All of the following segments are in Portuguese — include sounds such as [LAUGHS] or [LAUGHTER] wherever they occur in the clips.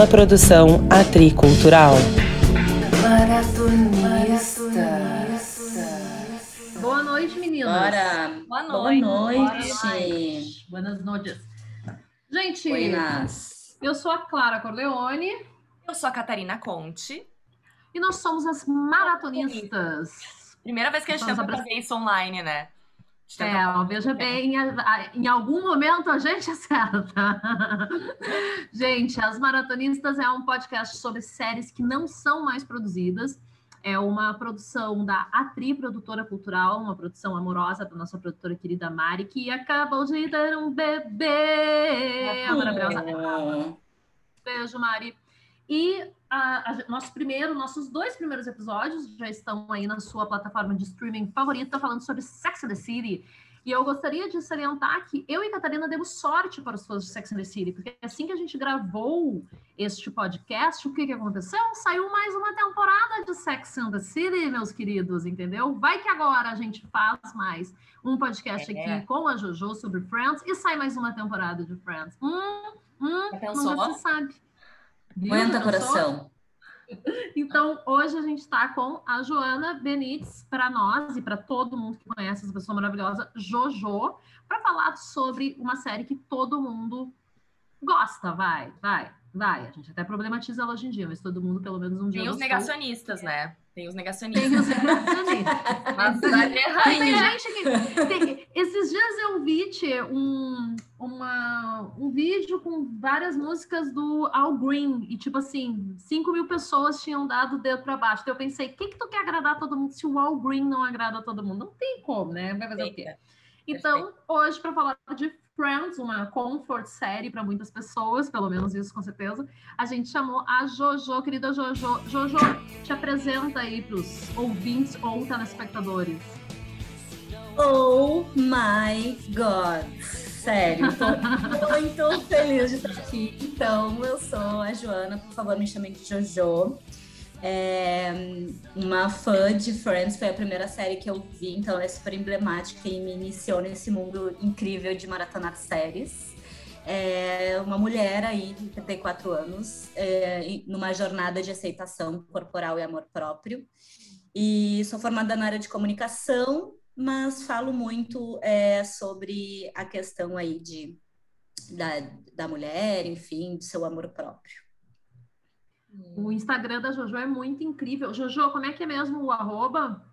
Uma produção atricultural. Boa noite, meninas. Bora. Boa Boa noite. noite. Buenas noites. Gente, Buenas. eu sou a Clara Corleone Eu sou a Catarina Conte. e nós somos as maratonistas. Primeira vez que a gente tenta fazer isso online, né? É, veja bem, a- a- em algum momento a gente [LAUGHS] acerta. gente, As Maratonistas é um podcast sobre séries que não são mais produzidas. É uma produção da Atri Produtora Cultural, uma produção amorosa da nossa produtora querida Mari, que acabou de ter um bebê. A maravilhosa Oh, Beijo, Mari. E a- a- nosso primeiro, nossos dois primeiros episódios já estão aí na sua plataforma de streaming favorita, falando sobre Sex and the City. E eu gostaria de salientar que eu e Catarina demos sorte para os fãs de Sex and the City, porque assim que a gente gravou este podcast, o que, que aconteceu? Saiu mais uma temporada de Sex and the City, meus queridos, entendeu? Vai que agora a gente faz mais um podcast É. aqui com a Jojo sobre Friends e sai mais uma temporada de Friends. Hum, hum, Já pensou? nunca se sabe. Aguenta, coração. Então, hoje a gente está com a Joana Benites, para nós e para todo mundo que conhece essa pessoa maravilhosa, Jojo, para falar sobre uma série que todo mundo gosta. Vai, vai, vai. A gente até problematiza ela hoje em dia, mas todo mundo, pelo menos um dia. Tem os negacionistas, né? Tem os negacionistas. Tem os negacionistas. [LAUGHS] Mas vai ter Tem rainha. gente que. esses dias eu vi um, uma, um vídeo com várias músicas do Al Green. E, tipo assim, 5 mil pessoas tinham dado o dedo pra baixo. Então eu pensei, o que, que tu quer agradar todo mundo se o Al Green não agrada todo mundo? Não tem como, né? Vai fazer o quê? Então, hoje, para falar de Friends, uma comfort série para muitas pessoas, pelo menos isso com certeza, a gente chamou a Jojo, querida Jojo. Jojo, te apresenta aí para os ouvintes ou telespectadores. Oh my God. Sério, tô muito feliz de estar aqui. Então, eu sou a Joana, por favor, me chamem de Jojo. É uma fã de Friends, foi a primeira série que eu vi, então ela é super emblemática e me iniciou nesse mundo incrível de maratonar séries. É uma mulher aí de 34 anos, é, numa jornada de aceitação corporal e amor próprio. E sou formada na área de comunicação, mas falo muito é, sobre a questão aí de, da, da mulher, enfim, do seu amor próprio. O Instagram da Jojo é muito incrível. Jojo, como é que é mesmo o arroba?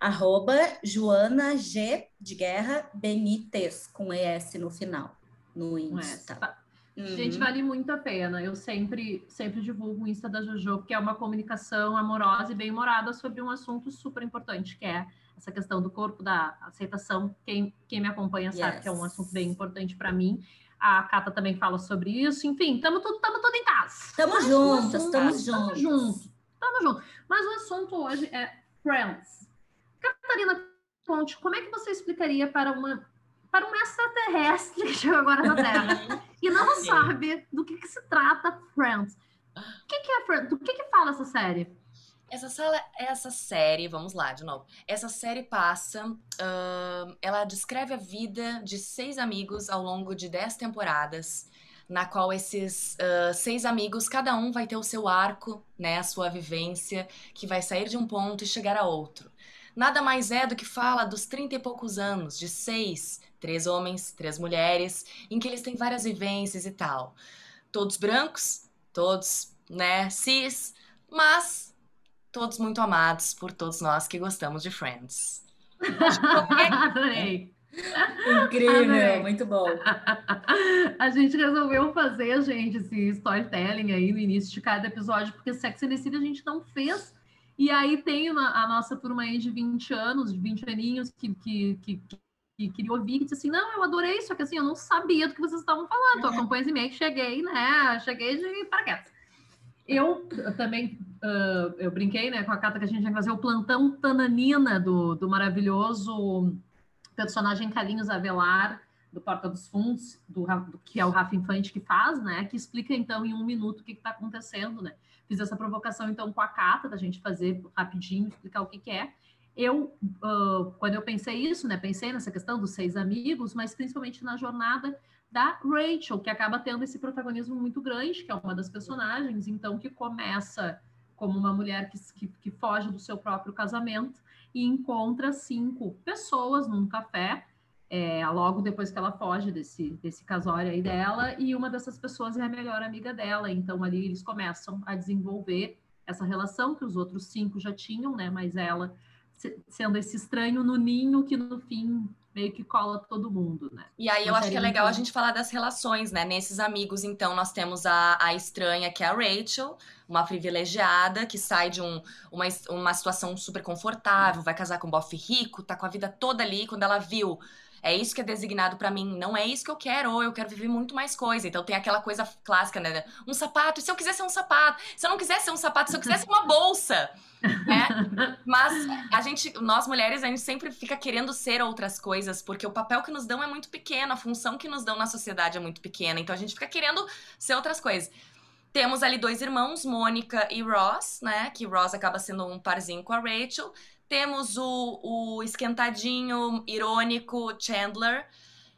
Arroba Joana G de Guerra Benites, com ES no final, no Insta. tá? Uhum. Gente, vale muito a pena. Eu sempre, sempre divulgo o Insta da Jojo, porque é uma comunicação amorosa e bem-humorada sobre um assunto super importante, que é essa questão do corpo, da aceitação. Quem, quem me acompanha sabe Yes. que é um assunto bem importante para mim. A Cata também fala sobre isso. Enfim, estamos tudo, tamo tudo em casa. Tamo Mas o juntas, assunto- tamo Tamo juntas. junto. Tamo junto. Mas o assunto hoje é Friends. Catarina Ponte, como é que você explicaria para uma para um extraterrestre que chegou agora na Terra [LAUGHS] e não Sim. sabe do que, que se trata Friends? O que, que é Friends? Do que, que fala essa série? Essa, sala, essa série, vamos lá de novo. Essa série passa, ahn, ela descreve a vida de seis amigos ao longo de dez temporadas, na qual esses ah, seis amigos, cada um vai ter o seu arco, né, a sua vivência, que vai sair de um ponto e chegar a outro. Nada mais é do que fala dos trinta e poucos anos, de seis, três homens, três mulheres, em que eles têm várias vivências e tal. Todos brancos, todos, né, cis, mas todos muito amados por todos nós que gostamos de Friends. Adorei. Incrível, Amei. muito bom. [LAUGHS] A gente resolveu fazer, gente, esse storytelling aí no início de cada episódio, porque Sex and the City a gente não fez. E aí tem uma- a nossa turma aí de 20 anos, de 20 aninhos, que, que, que, que queria ouvir, que disse assim, não, eu adorei, só que assim, eu não sabia do que vocês estavam falando. Eu acompanho esse e-mail que cheguei, né? Cheguei de paraquedas. Eu também, ah, eu brinquei, né, com a Cata que a gente ia fazer o plantão Tananina do, do maravilhoso personagem Carlinhos Avelar, do Porta dos Fundos, do, do- que é o Rafa Infante que faz, né? Que explica, então, em um minuto o que está acontecendo, né? Fiz essa provocação, então, com a Cata, da gente fazer rapidinho, explicar o que, que é. Eu, ah, quando eu pensei isso, né? Pensei nessa questão dos seis amigos, mas principalmente na jornada da Rachel, que acaba tendo esse protagonismo muito grande, que é uma das personagens, então que começa como uma mulher que, que, que foge do seu próprio casamento e encontra cinco pessoas num café, é, logo depois que ela foge desse, desse casório aí dela, e uma dessas pessoas é a melhor amiga dela, então ali eles começam a desenvolver essa relação que os outros cinco já tinham, né, mas ela sendo esse estranho no ninho que no fim meio que cola todo mundo, né? E aí eu acho que é legal a gente falar das relações, né? Nesses amigos, então, nós temos a, a estranha, que é a Rachel, uma privilegiada que sai de um, uma, uma situação super confortável, vai casar com um bofe rico, tá com a vida toda ali, quando ela viu é isso que é designado para mim, não é isso que eu quero, ou eu quero viver muito mais coisa. Então tem aquela coisa clássica, né? Um sapato, e se eu quiser ser um sapato? Se eu não quiser ser um sapato, se eu quiser ser uma bolsa, [LAUGHS] né? Mas a gente, nós mulheres, a gente sempre fica querendo ser outras coisas, porque o papel que nos dão é muito pequeno, a função que nos dão na sociedade é muito pequena, então a gente fica querendo ser outras coisas. Temos ali dois irmãos, Mônica e Ross, né? Que Ross acaba sendo um parzinho com a Rachel. Temos o, o esquentadinho irônico Chandler,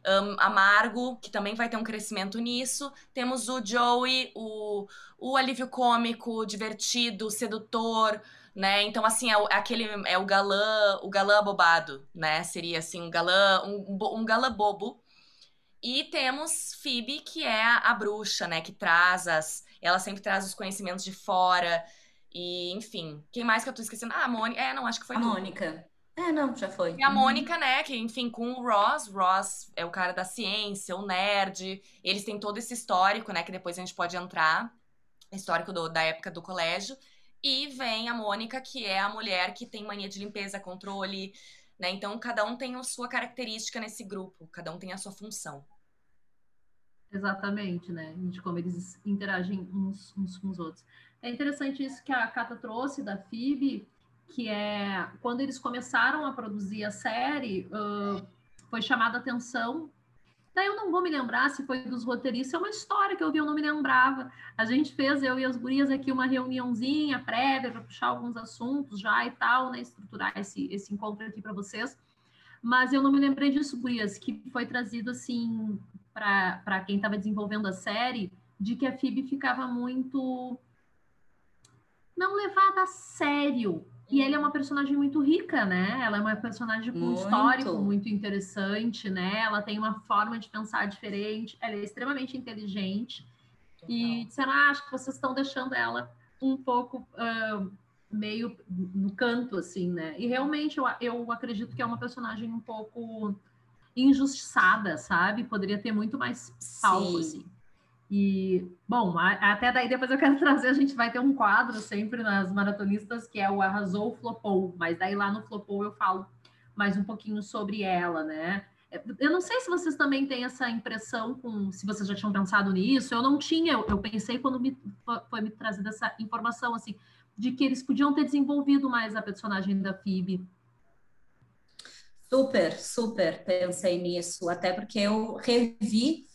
um, amargo, que também vai ter um crescimento nisso. Temos o Joey, o, o alívio cômico, divertido, sedutor, né? Então, assim, é, o, é aquele é o galã, o galã bobado, né? Seria assim, um galã, um, um galã bobo. E temos Phoebe, que é a, a bruxa, né? Que traz as. Ela sempre traz os conhecimentos de fora. E, enfim, quem mais que eu tô esquecendo? Ah, a Mônica. É, não, acho que foi. A Mônica. É, não, já foi. E a. Mônica, né, que, enfim, com o Ross, Ross é o cara da ciência, o nerd, eles têm todo esse histórico, né, que depois a gente pode entrar, histórico do, da época do colégio, e vem a Mônica, que é a mulher que tem mania de limpeza, controle, né, então cada um tem a sua característica nesse grupo, cada um tem a sua função. Exatamente, né, de como eles interagem uns, uns com os outros. É interessante isso que a Cata trouxe da FIB, que é quando eles começaram a produzir a série, uh, foi chamada atenção. Daí eu não vou me lembrar se foi dos roteiristas, é uma história que eu vi, eu não me lembrava. A gente fez, eu e as gurias aqui, uma reuniãozinha prévia para puxar alguns assuntos já e tal, né? Estruturar esse, esse encontro aqui para vocês. Mas eu não me lembrei disso, gurias, que foi trazido assim para quem estava desenvolvendo a série, de que a FIB ficava muito não levada a sério. E ele é uma personagem muito rica, né? Ela é uma personagem com um histórico muito interessante, né? Ela tem uma forma de pensar diferente, ela é extremamente inteligente. Total. E disseram, ah, acho que vocês estão deixando ela um pouco uh, meio no canto, assim, né? E realmente eu, eu acredito que é uma personagem um pouco injustiçada, sabe? Poderia ter muito mais palco, Sim. assim. E, bom, até daí depois eu quero [LAUGHS] trazer, a gente vai ter um quadro sempre nas maratonistas que é o Arrasou Flopou, mas daí lá no Flopou eu falo mais um pouquinho sobre ela, né? Eu não sei se vocês também têm essa impressão, com, se vocês já tinham pensado nisso, eu não tinha, eu, pensei quando me, foi me trazida essa informação, assim, de que eles podiam ter desenvolvido mais a personagem da Phoebe. Super, super pensei nisso, até porque eu revi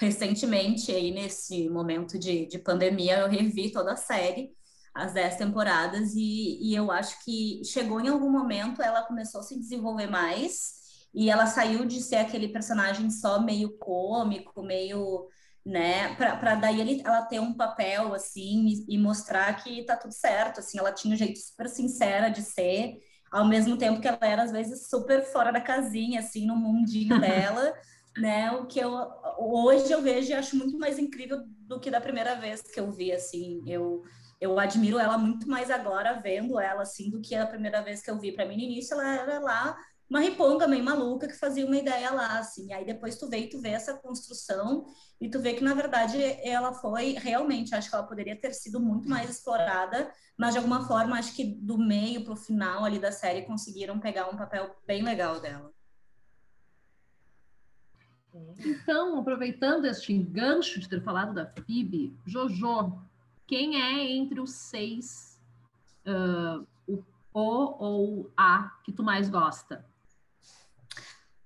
recentemente, aí nesse momento de, de pandemia, eu revi toda a série, as dez temporadas, e, e eu acho que chegou em algum momento, ela começou a se desenvolver mais, e ela saiu de ser aquele personagem só meio cômico, meio né, para daí ele, ela ter um papel assim e, e, mostrar que tá tudo certo, assim, ela tinha um jeito super sincera de ser, ao mesmo tempo que ela era às vezes super fora da casinha, assim, no mundinho dela, [LAUGHS] né? O que eu hoje eu vejo e acho muito mais incrível do que da primeira vez que eu vi, assim. Eu eu admiro ela muito mais agora vendo ela assim do que a primeira vez que eu vi. Para mim no início ela era lá uma riponga meio maluca que fazia uma ideia lá, assim. Aí depois tu vê e tu vê essa construção e tu vê que na verdade ela foi realmente, acho que ela poderia ter sido muito mais explorada, mas de alguma forma acho que do meio para o final ali da série conseguiram pegar um papel bem legal dela. Então, aproveitando este gancho de ter falado da FIB, Jojo, quem é entre os seis uh, o O ou A que tu mais gosta?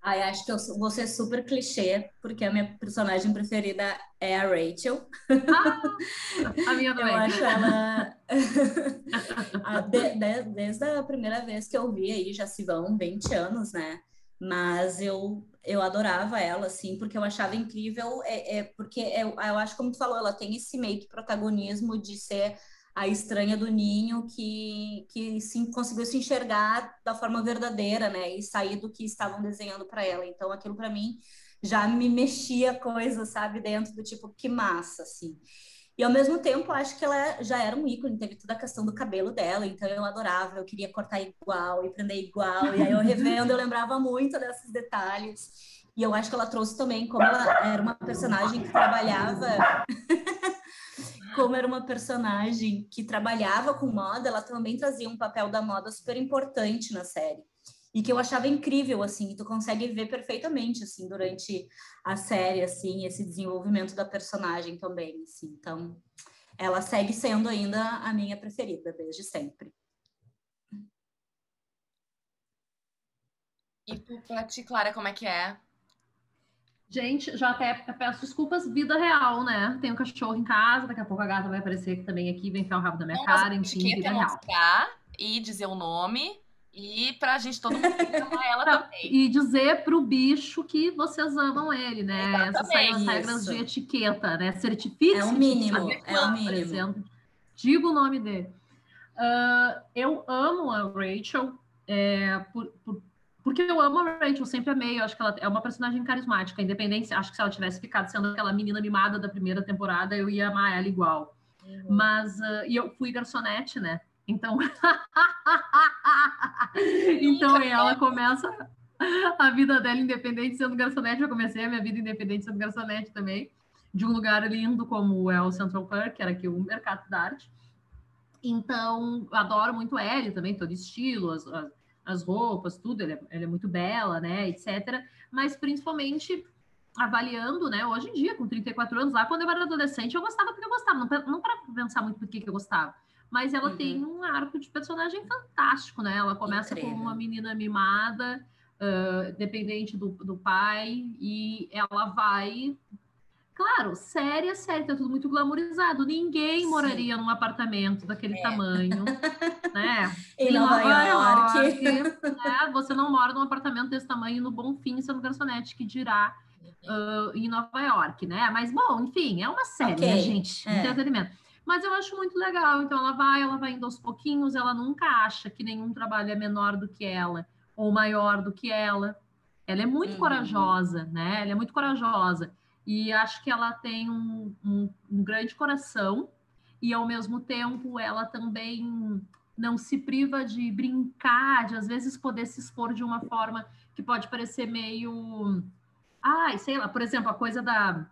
Ai, acho que eu vou ser super clichê, porque a minha personagem preferida é a Rachel. Ah, a minha [LAUGHS] também. Eu acho ela. [LAUGHS] de, de, desde a primeira vez que eu vi aí, já se vão 20 anos, né? Mas eu, eu adorava ela, assim, porque eu achava incrível, é, é porque eu, eu acho, como tu falou, ela tem esse meio que protagonismo de ser a estranha do ninho que, que sim, conseguiu se enxergar da forma verdadeira, né? E sair do que estavam desenhando para ela. Então, aquilo para mim já me mexia coisa, sabe, dentro do tipo, que massa, assim. E ao mesmo tempo, acho que ela já era um ícone, teve toda a questão do cabelo dela, então eu adorava, eu queria cortar igual e prender igual, e aí eu revendo, eu lembrava muito desses detalhes. E eu acho que ela trouxe também, como ela era uma personagem que trabalhava [LAUGHS] como era uma personagem que trabalhava com moda, ela também trazia um papel da moda super importante na série. E que eu achava incrível, assim, tu consegue ver perfeitamente, assim, durante a série, assim, esse desenvolvimento da personagem também, assim. Então, ela segue sendo ainda a minha preferida, desde sempre. E pra ti, Clara, como é que é? Gente, já até peço desculpas, vida real, né? Tem um cachorro em casa, daqui a pouco a gata vai aparecer também aqui, vem enfiar o rabo da minha cara, enfim, vida real. e dizer o nome e pra gente todo mundo amar ela também. E dizer pro bicho que vocês amam ele, né? Exatamente. Essas são as regras de etiqueta, né? Certifique-se. É o mínimo, é o mínimo. Exemplo, diga o nome dele. Uh, eu amo a Rachel é, por, por porque eu amo a Rachel, sempre amei. Eu acho que ela é uma personagem carismática, independente. Acho que se ela tivesse ficado sendo aquela menina mimada da primeira temporada, eu ia amar ela igual. Uhum. Mas, uh, e eu fui garçonete, né? Então. [LAUGHS] então ela começa a vida dela independente sendo garçonete. Eu comecei a minha vida independente sendo garçonete também. De um lugar lindo como é o Central Park, que era aqui o Mercado da Arte. Então, adoro muito ele também, todo estilo, as, as as roupas, tudo, ela é, ela é muito bela, né, etc. Mas principalmente avaliando, né, hoje em dia, com 34 anos, lá quando eu era adolescente, eu gostava porque eu gostava, não, para pensar muito por que, eu gostava. Mas ela uhum. tem um arco de personagem fantástico, né? Ela começa Incrível. como uma menina mimada, uh, dependente do, do pai, e ela vai Claro, séria, séria, tá tudo muito glamorizado. Ninguém Sim. moraria num apartamento daquele é. tamanho, [LAUGHS] né? em, em Nova, Nova York né? Você não mora num apartamento desse tamanho no Bonfim, sendo garçonete, que dirá uh, em Nova York, né? Mas, bom, enfim, é uma série, okay. né, gente? É. Entretenimento. Mas eu acho muito legal. Então, ela vai, ela vai indo aos pouquinhos, ela nunca acha que nenhum trabalho é menor do que ela ou maior do que ela. Ela é muito uhum. corajosa, né? Ela é muito corajosa. E acho que ela tem um, um, um grande coração e, ao mesmo tempo, ela também não se priva de brincar, de às vezes poder se expor de uma forma que pode parecer meio. Ai, sei lá, por exemplo, a coisa da,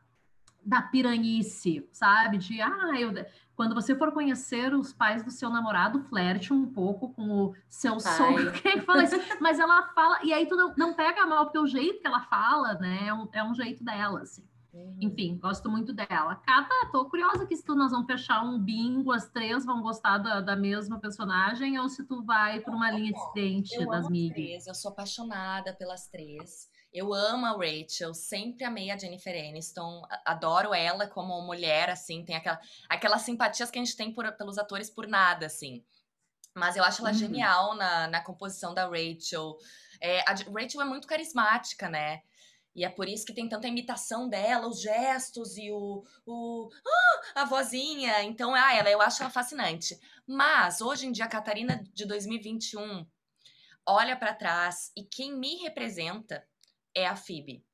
da piranhice, sabe? De, ah, eu, quando você for conhecer os pais do seu namorado, flerte um pouco com o seu sogro. Quem fala isso? Mas ela fala, e aí tu não, não pega mal, porque o jeito que ela fala, né, é um, é um jeito dela, assim. Uhum. Enfim, gosto muito dela. Cata, tô curiosa que se tu nós vamos fechar um bingo, as três vão gostar da, da mesma personagem, ou se tu vai para uma linha diferente das mídias. Eu sou apaixonada pelas três. Eu amo a Rachel, sempre amei a Jennifer Aniston, adoro ela como mulher, assim, tem aquela, aquelas simpatias que a gente tem por, pelos atores por nada, assim. Mas eu acho ela uhum. genial na, na composição da Rachel. É, a Rachel é muito carismática, né? E é por isso que tem tanta imitação dela, os gestos e o, o ah, a vozinha. Então, ah, ela, eu acho ela fascinante. Mas hoje em dia a Catarina de 2021 olha para trás e quem me representa é a Phoebe.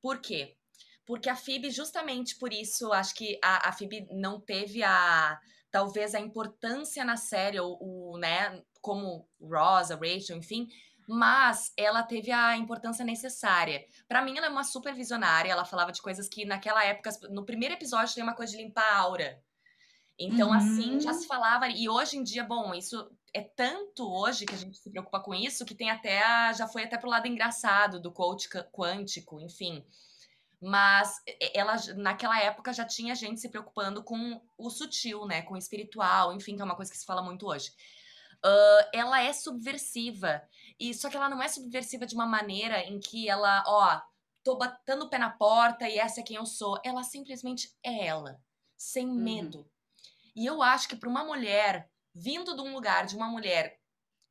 Por quê? Porque a Phoebe, justamente por isso, acho que a, a Phoebe não teve a talvez a importância na série, ou, o, né, como Rosa, Rachel, enfim, mas ela teve a importância necessária. Para mim, ela é uma super visionária. Ela falava de coisas que naquela época, no primeiro episódio, tem uma coisa de limpar a aura. Então, uhum. assim, já uhum. se falava. E hoje em dia, bom, isso é tanto hoje que a gente se preocupa com isso que tem até. A, já foi até pro lado engraçado do coach quântico, enfim. Mas ela, naquela época, já tinha gente se preocupando com o sutil, né? Com o espiritual, enfim, que é uma coisa que se fala muito hoje. Uh, ela é subversiva. E só que ela não é subversiva de uma maneira em que ela, ó, tô batendo o pé na porta e essa é quem eu sou. Ela simplesmente é ela, sem uhum. medo. E eu acho que para uma mulher, vindo de um lugar de uma mulher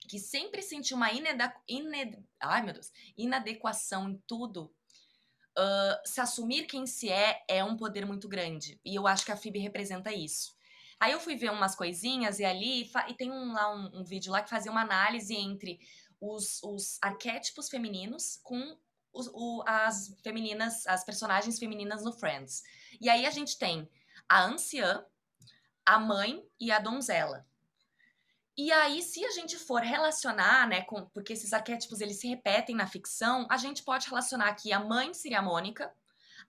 que sempre sentiu uma ineda, ined, ai, meu Deus, inadequação em tudo, uh, se assumir quem se é é um poder muito grande. E eu acho que a Phoebe representa isso. Aí eu fui ver umas coisinhas e ali, e tem um, lá um, um vídeo lá que fazia uma análise entre os, os arquétipos femininos com os, o, as femininas, as personagens femininas no Friends. E aí a gente tem a anciã, a mãe e a donzela. E aí, se a gente for relacionar, né, com, porque esses arquétipos eles se repetem na ficção, a gente pode relacionar aqui a mãe seria a Mônica,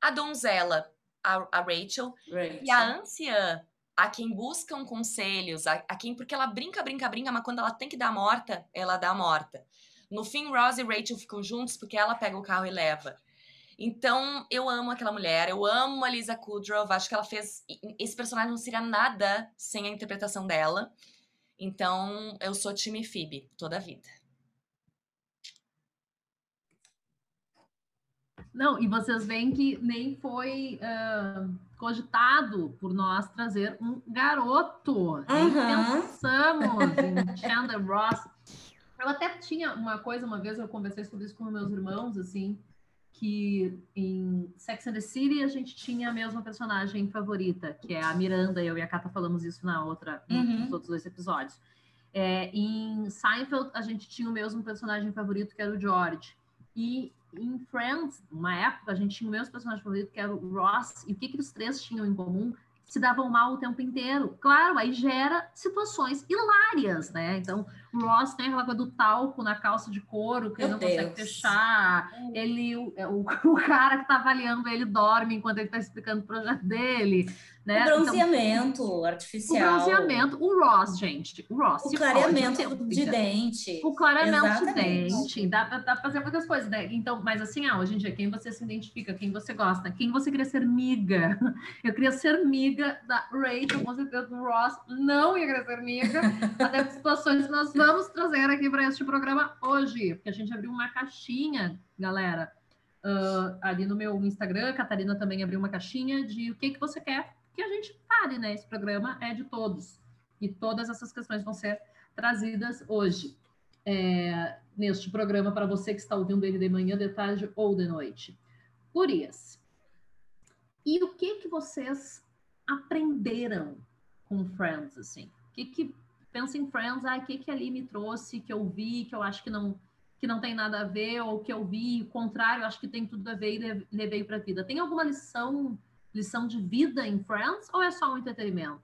a donzela a, a Rachel, Rachel, e a anciã a quem buscam conselhos, a, a, quem porque ela brinca, brinca, brinca, mas quando ela tem que dar morta, ela dá morta. No fim, Ross e Rachel ficam juntos porque ela pega o carro e leva. Então, eu amo aquela mulher, eu amo a Lisa Kudrow, acho que ela fez. Esse personagem não seria nada sem a interpretação dela. Então, eu sou time Phoebe toda a vida. Não, e vocês veem que nem foi uh, cogitado por nós trazer um garoto. Uhum. Pensamos em [LAUGHS] Chandler Ross. Eu até tinha uma coisa, uma vez eu conversei sobre isso com meus irmãos, assim, que em Sex and the City a gente tinha a mesma personagem favorita, que é a Miranda. Eu e a Cata falamos isso na outra, uhum. nos outros dois episódios. É, em Seinfeld a gente tinha o mesmo personagem favorito, que era o George. E em Friends, uma época, a gente tinha o mesmo personagem favorito, que era o Ross. E o que, que os três tinham em comum? se davam mal o tempo inteiro. Claro, aí gera situações hilárias, né? Então, o Ross tem aquela coisa do talco na calça de couro, que Meu ele não Deus. consegue fechar. Ele, o, o, [LAUGHS] o, cara que tá avaliando ele dorme enquanto ele tá explicando o projeto dele. Né? O bronzeamento então, artificial. O bronzeamento, o Ross, gente. O Ross. O clareamento de dente. O clareamento Exatamente. de dente. Dá, dá pra fazer muitas coisas, né? Então, mas assim, ah, hoje em dia, quem você se identifica, quem você gosta, quem você queria ser miga. [LAUGHS] Eu queria ser miga da Rachel, com certeza do Ross. Não ia querer ser miga. até situações que nós vamos trazer aqui para este programa hoje. Porque a gente abriu uma caixinha, galera. Uh, ali no meu Instagram, a Catarina também abriu uma caixinha de o que, que você quer que a gente fale, né? Esse programa é de todos. E todas essas questões vão ser trazidas hoje. É, neste programa para você que está ouvindo ele de manhã, de tarde ou de noite. Gurias, e o que que vocês aprenderam com Friends, assim? O que que, pensa em Friends, ah, o que que ali me trouxe, que eu vi, que eu acho que não, que não tem nada a ver, ou que eu vi, o contrário, acho que tem tudo a ver e levei para a vida. Tem alguma lição lição de vida em Friends ou é só um entretenimento?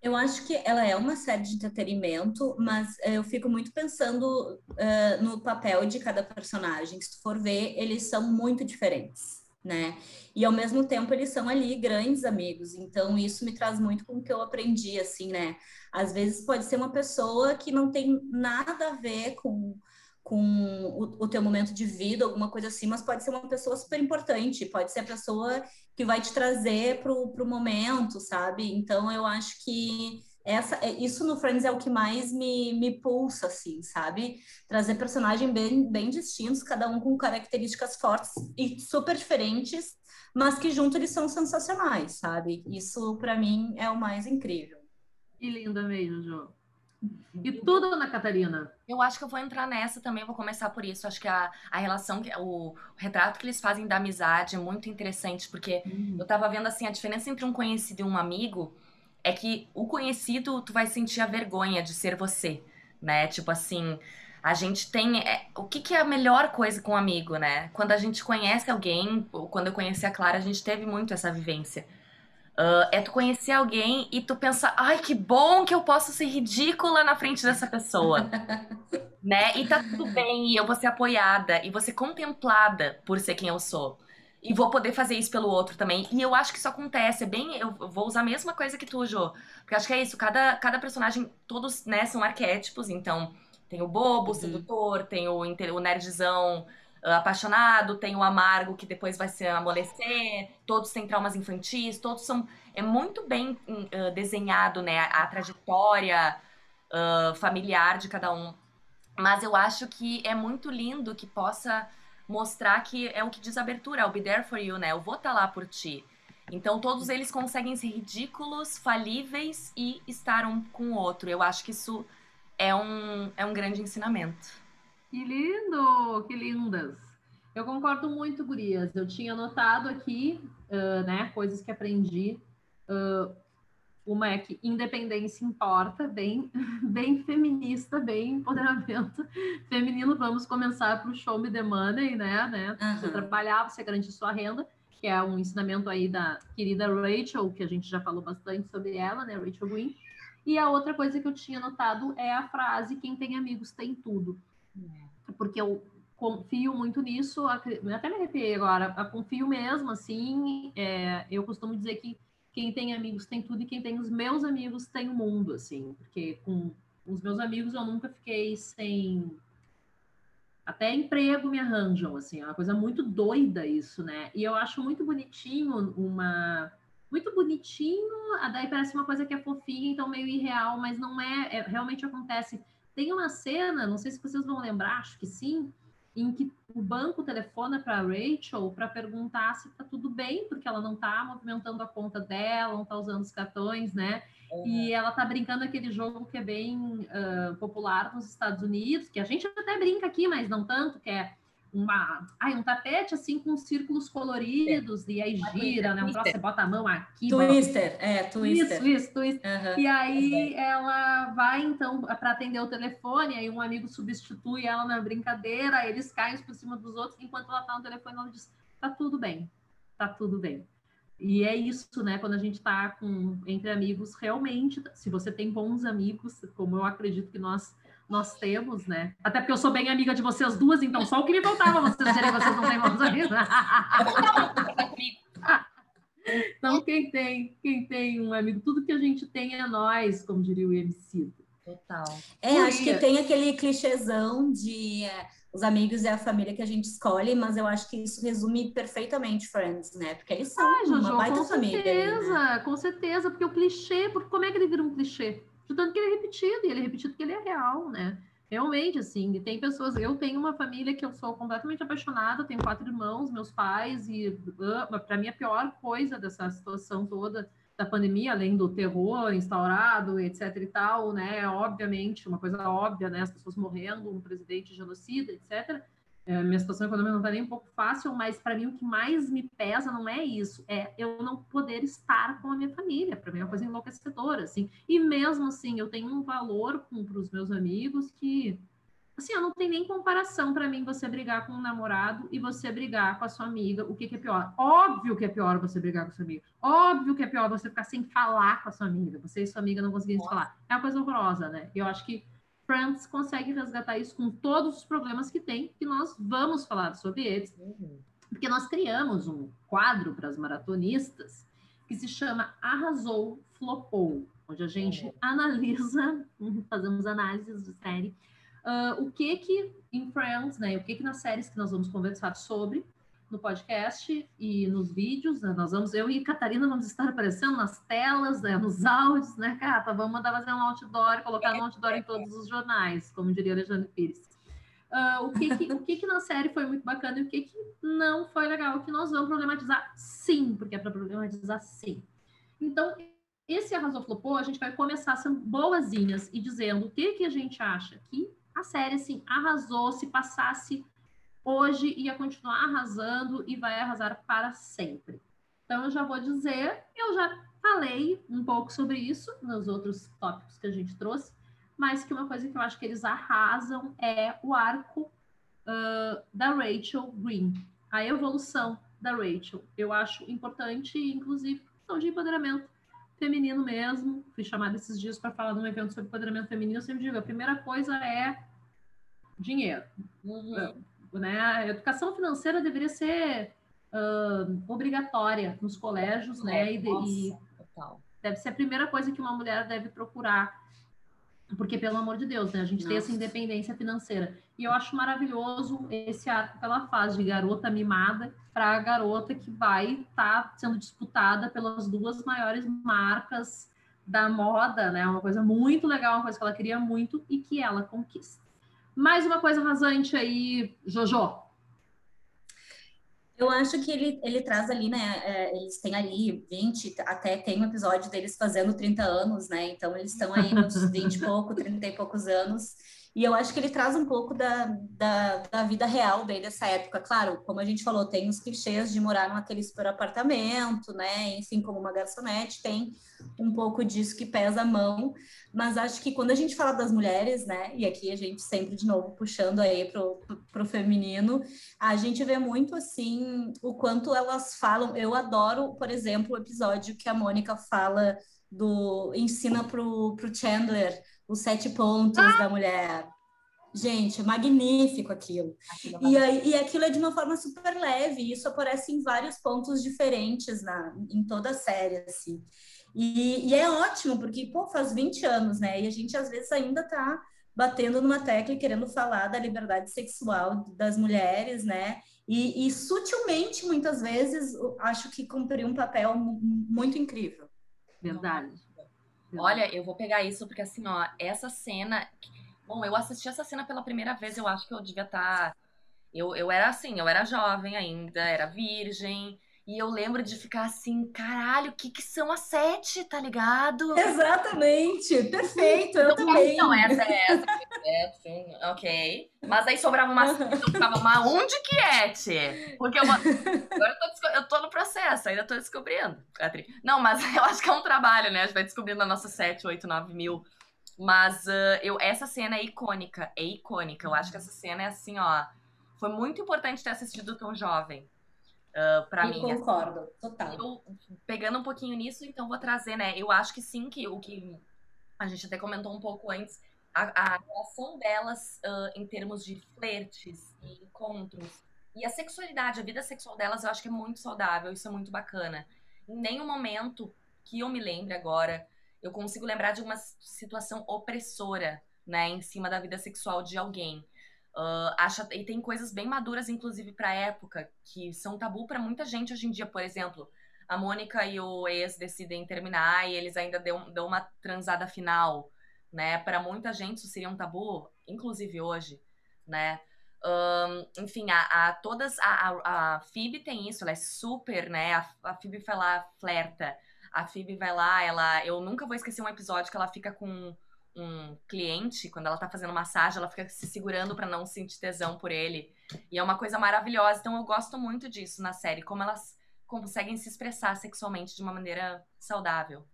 Eu acho que ela é uma série de entretenimento, mas uh, eu fico muito pensando uh, no papel de cada personagem. Se tu for ver, eles são muito diferentes, né? E ao mesmo tempo eles são ali grandes amigos. Então isso me traz muito com o que eu aprendi, assim, né? Às vezes pode ser uma pessoa que não tem nada a ver com com o, o teu momento de vida, alguma coisa assim, mas pode ser uma pessoa super importante, pode ser a pessoa que vai te trazer para o momento, sabe? Então eu acho que essa, é, isso no Friends é o que mais me, me pulsa, assim, sabe? Trazer personagens bem, bem distintos, cada um com características fortes e super diferentes, mas que junto eles são sensacionais, sabe? Isso para mim é o mais incrível. Que linda mesmo, Jo. E tudo na Catarina. Eu acho que eu vou entrar nessa também, vou começar por isso. Acho que a, a relação, o, o retrato que eles fazem da amizade é muito interessante, porque uhum. eu tava vendo assim, a diferença entre um conhecido e um amigo é que o conhecido, tu vai sentir a vergonha de ser você, né? Tipo assim, a gente tem. É, o que, que, é a melhor coisa com um amigo, né? Quando a gente conhece alguém, quando eu conheci a Clara, a gente teve muito essa vivência Uh, é tu conhecer alguém e tu pensar, ai, que bom que eu posso ser ridícula na frente dessa pessoa. [LAUGHS] né? E tá tudo bem, e eu vou ser apoiada, e vou ser contemplada por ser quem eu sou. E vou poder fazer isso pelo outro também. E eu acho que isso acontece. É bem. Eu vou usar a mesma coisa que tu, Jô. Porque acho que é isso. Cada, cada personagem, todos, né, são arquétipos. Então, tem o bobo, o uhum. sedutor, tem o, o nerdzão, apaixonado, tem o amargo que depois vai se amolecer, todos têm traumas infantis, todos são. É muito bem uh, desenhado, né, a, a trajetória uh, familiar de cada um. Mas eu acho que é muito lindo que possa mostrar que é o que diz a abertura, I'll be there for you, né? Eu vou estar tá lá por ti. Então todos eles conseguem ser ridículos, falíveis e estar um com o outro. Eu acho que isso é um, é um grande ensinamento. Que lindo, que lindas. Eu concordo muito, Gurias. Eu tinha anotado aqui, uh, né, coisas que aprendi. Uh, uma é que independência importa, bem, [LAUGHS] bem feminista, bem empoderamento [LAUGHS] feminino. Vamos começar para o show me the money, né? né? Uhum. Você trabalhar, você garante sua renda, que é um ensinamento aí da querida Rachel, que a gente já falou bastante sobre ela, né? Rachel Green. E a outra coisa que eu tinha notado é a frase: quem tem amigos tem tudo. É. Porque eu confio muito nisso, até me arrepiei agora, confio mesmo, assim, é, eu costumo dizer que quem tem amigos tem tudo e quem tem os meus amigos tem o mundo, assim, porque com os meus amigos eu nunca fiquei sem até emprego me arranjam, assim, é uma coisa muito doida isso, né? E eu acho muito bonitinho uma muito bonitinho, daí parece uma coisa que é fofinha, então meio irreal, mas não é, é realmente acontece. Tem uma cena, não sei se vocês vão lembrar, acho que sim, em que o banco telefona para Rachel para perguntar se está tudo bem, porque ela não está movimentando a conta dela, não está usando os cartões, né? Uhum. E ela está brincando aquele jogo que é bem uh, popular nos Estados Unidos, que a gente até brinca aqui, mas não tanto, que é uma, ai, um tapete assim com círculos coloridos é. e aí gira, né? Um troço, você bota a mão aqui. Twister, bota... é, twister. Isso, isso, twister. Uhum. E aí uhum. ela vai então para atender o telefone, aí um amigo substitui ela na brincadeira, eles caem por cima dos outros, enquanto ela tá no telefone, ela diz: "Tá tudo bem. Tá tudo bem". E é isso, né? Quando a gente tá com entre amigos, realmente, se você tem bons amigos, como eu acredito que nós nós temos, né? Até porque eu sou bem amiga de vocês duas, então só o que me faltava vocês dizerem vocês não têm bons [LAUGHS] amigos. então, quem tem, quem tem um amigo, tudo que a gente tem é nós, como diria o MC. Total. É, acho que tem aquele clichêzão de é, os amigos é a família que a gente escolhe, mas eu acho que isso resume perfeitamente Friends, né? Porque eles são ah, uma baita com família. Com certeza, né? com certeza, porque o clichê, porque como é que ele vira um clichê? De tanto que ele é repetido, e ele é repetido porque ele é real, né? Realmente, assim, tem pessoas. Eu tenho uma família que eu sou completamente apaixonada, tenho quatro irmãos, meus pais, e para mim a pior coisa dessa situação toda da pandemia, além do terror instaurado, etc e tal, né? Obviamente, uma coisa óbvia, né? As pessoas morrendo, um presidente genocida, etc. É, minha situação econômica não está nem um pouco fácil, mas para mim o que mais me pesa não é isso, é eu não poder estar com a minha família. Para mim é uma coisa enlouquecedora, assim. E mesmo assim, eu tenho um valor para os meus amigos que, assim, eu não tem nem comparação para mim você brigar com um namorado e você brigar com a sua amiga. O que, que é pior? Óbvio que é pior você brigar com a sua amiga. Óbvio que é pior você ficar sem falar com a sua amiga. Você e sua amiga não conseguirem se falar. É uma coisa horrorosa, né? Eu acho que Friends consegue resgatar isso com todos os problemas que tem, que nós vamos falar sobre eles. Uhum. Porque nós criamos um quadro para as maratonistas que se chama Arrasou, Flopou, onde a gente uhum. analisa, [LAUGHS] fazemos análises de série, uh, o que que em Friends, né, o que que nas séries que nós vamos conversar sobre, no podcast e nos vídeos. Né? Nós vamos, eu e Catarina vamos estar aparecendo nas telas, né? nos áudios, né, Cata? Vamos mandar fazer um outdoor, colocar no outdoor em todos os jornais, como diria Alexandre Pires. Uh, o que que, o que que na série foi muito bacana e o que que não foi legal, o que nós vamos problematizar sim, porque é para problematizar sim. Então, esse Arrasou Flopou, a gente vai começar sendo boazinhas e dizendo o que que a gente acha que a série, assim, arrasou se passasse hoje ia continuar arrasando e vai arrasar para sempre. Então, eu já vou dizer, eu já falei um pouco sobre isso nos outros tópicos que a gente trouxe, mas que uma coisa que eu acho que eles arrasam é o arco uh, da Rachel Green, a evolução da Rachel. Eu acho importante, inclusive, questão de empoderamento feminino mesmo. Fui chamada esses dias para falar num evento sobre empoderamento feminino. Eu sempre digo: a primeira coisa é dinheiro. Uhum né? A educação financeira deveria ser uh, obrigatória nos colégios, né? E, Nossa, e deve ser a primeira coisa que uma mulher deve procurar, porque pelo amor de Deus, né? A gente Nossa. tem essa independência financeira. E eu acho maravilhoso esse arco que ela faz de garota mimada para a garota que vai estar tá sendo disputada pelas duas maiores marcas da moda, né? Uma coisa muito legal, uma coisa que ela queria muito e que ela conquista. Mais uma coisa rasante aí, Jojo. Eu acho que ele, ele traz ali, né? É, eles têm ali 20, até tem um episódio deles fazendo 30 anos, né? Então eles estão aí [LAUGHS] nos 20 e pouco, 30 e poucos anos. E eu acho que ele traz um pouco da, da, da vida real dele dessa época. Claro, como a gente falou, tem os clichês de morar naquele super apartamento, né? Enfim, como uma garçonete, tem um pouco disso que pesa a mão. Mas acho que quando a gente fala das mulheres, né? E aqui a gente sempre, de novo, puxando aí pro, pro feminino, a gente vê muito, assim, o quanto elas falam. Eu adoro, por exemplo, o episódio que a Mônica fala do... Ensina pro, pro Chandler os sete pontos ah! da mulher. Gente, é magnífico aquilo. aquilo é e, aí, e aquilo é de uma forma super leve, isso aparece em vários pontos diferentes na, em toda a série, assim. E, e, é ótimo, porque, pô, faz 20 anos, né? E a gente, às vezes, ainda tá batendo numa tecla e querendo falar da liberdade sexual das mulheres, né? E, e sutilmente, muitas vezes, acho que cumpriu um papel muito incrível. Verdade. Olha, eu vou pegar isso porque assim, ó, essa cena. Bom, eu assisti essa cena pela primeira vez, eu acho que eu devia estar. Tá... Eu, eu era assim, eu era jovem ainda, era virgem. E eu lembro de ficar assim, caralho, o que que são as sete, tá ligado? Exatamente, perfeito, eu também. Não, essa é essa, [LAUGHS] é, sim, ok. Mas aí sobrava uma, sobrava uma onde que é, tchê? Porque eu, agora eu tô, eu tô no processo, ainda tô descobrindo. Não, mas [LAUGHS] eu acho que é um trabalho, né? A gente vai descobrindo a nossa sete, oito, nove mil. Mas uh, eu, essa cena é icônica, é icônica. Eu acho que essa cena é assim, ó. Foi muito importante ter assistido tão jovem uh, para mim. Assim. Concordo, assim. total. Eu, pegando um pouquinho nisso, então vou trazer, né? Eu acho que sim, que o que a gente até comentou um pouco antes, a, a relação delas uh, em termos de flertes e encontros e a sexualidade, a vida sexual delas, eu acho que é muito saudável, isso é muito bacana. Em nenhum momento que eu me lembre agora, eu consigo lembrar de uma situação opressora, né, em cima da vida sexual de alguém. Uh, acha, e tem coisas bem maduras, inclusive, pra época, que são tabu para muita gente hoje em dia. Por exemplo, a Mônica e o ex decidem terminar e eles ainda dão, dão uma transada final, né? Para muita gente isso seria um tabu, inclusive hoje, né? Um, enfim, a, a todas. A, a, a Phoebe tem isso, ela é super, né? A, a Phoebe vai lá, flerta. A Phoebe vai lá, ela. Eu nunca vou esquecer um episódio que ela fica com um cliente, quando ela tá fazendo massagem, ela fica se segurando para não sentir tesão por ele. E é uma coisa maravilhosa. Então eu gosto muito disso na série, como elas conseguem se expressar sexualmente de uma maneira saudável.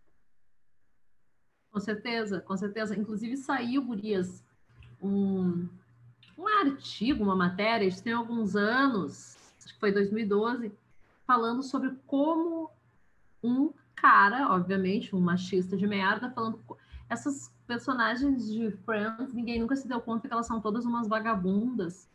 Com certeza, com certeza. Inclusive saiu, Gurias, um, um artigo, uma matéria, isso tem alguns anos, acho que foi 2012, falando sobre como um cara, obviamente, um machista de merda, falando essas personagens de Friends, ninguém nunca se deu conta que elas são todas umas vagabundas.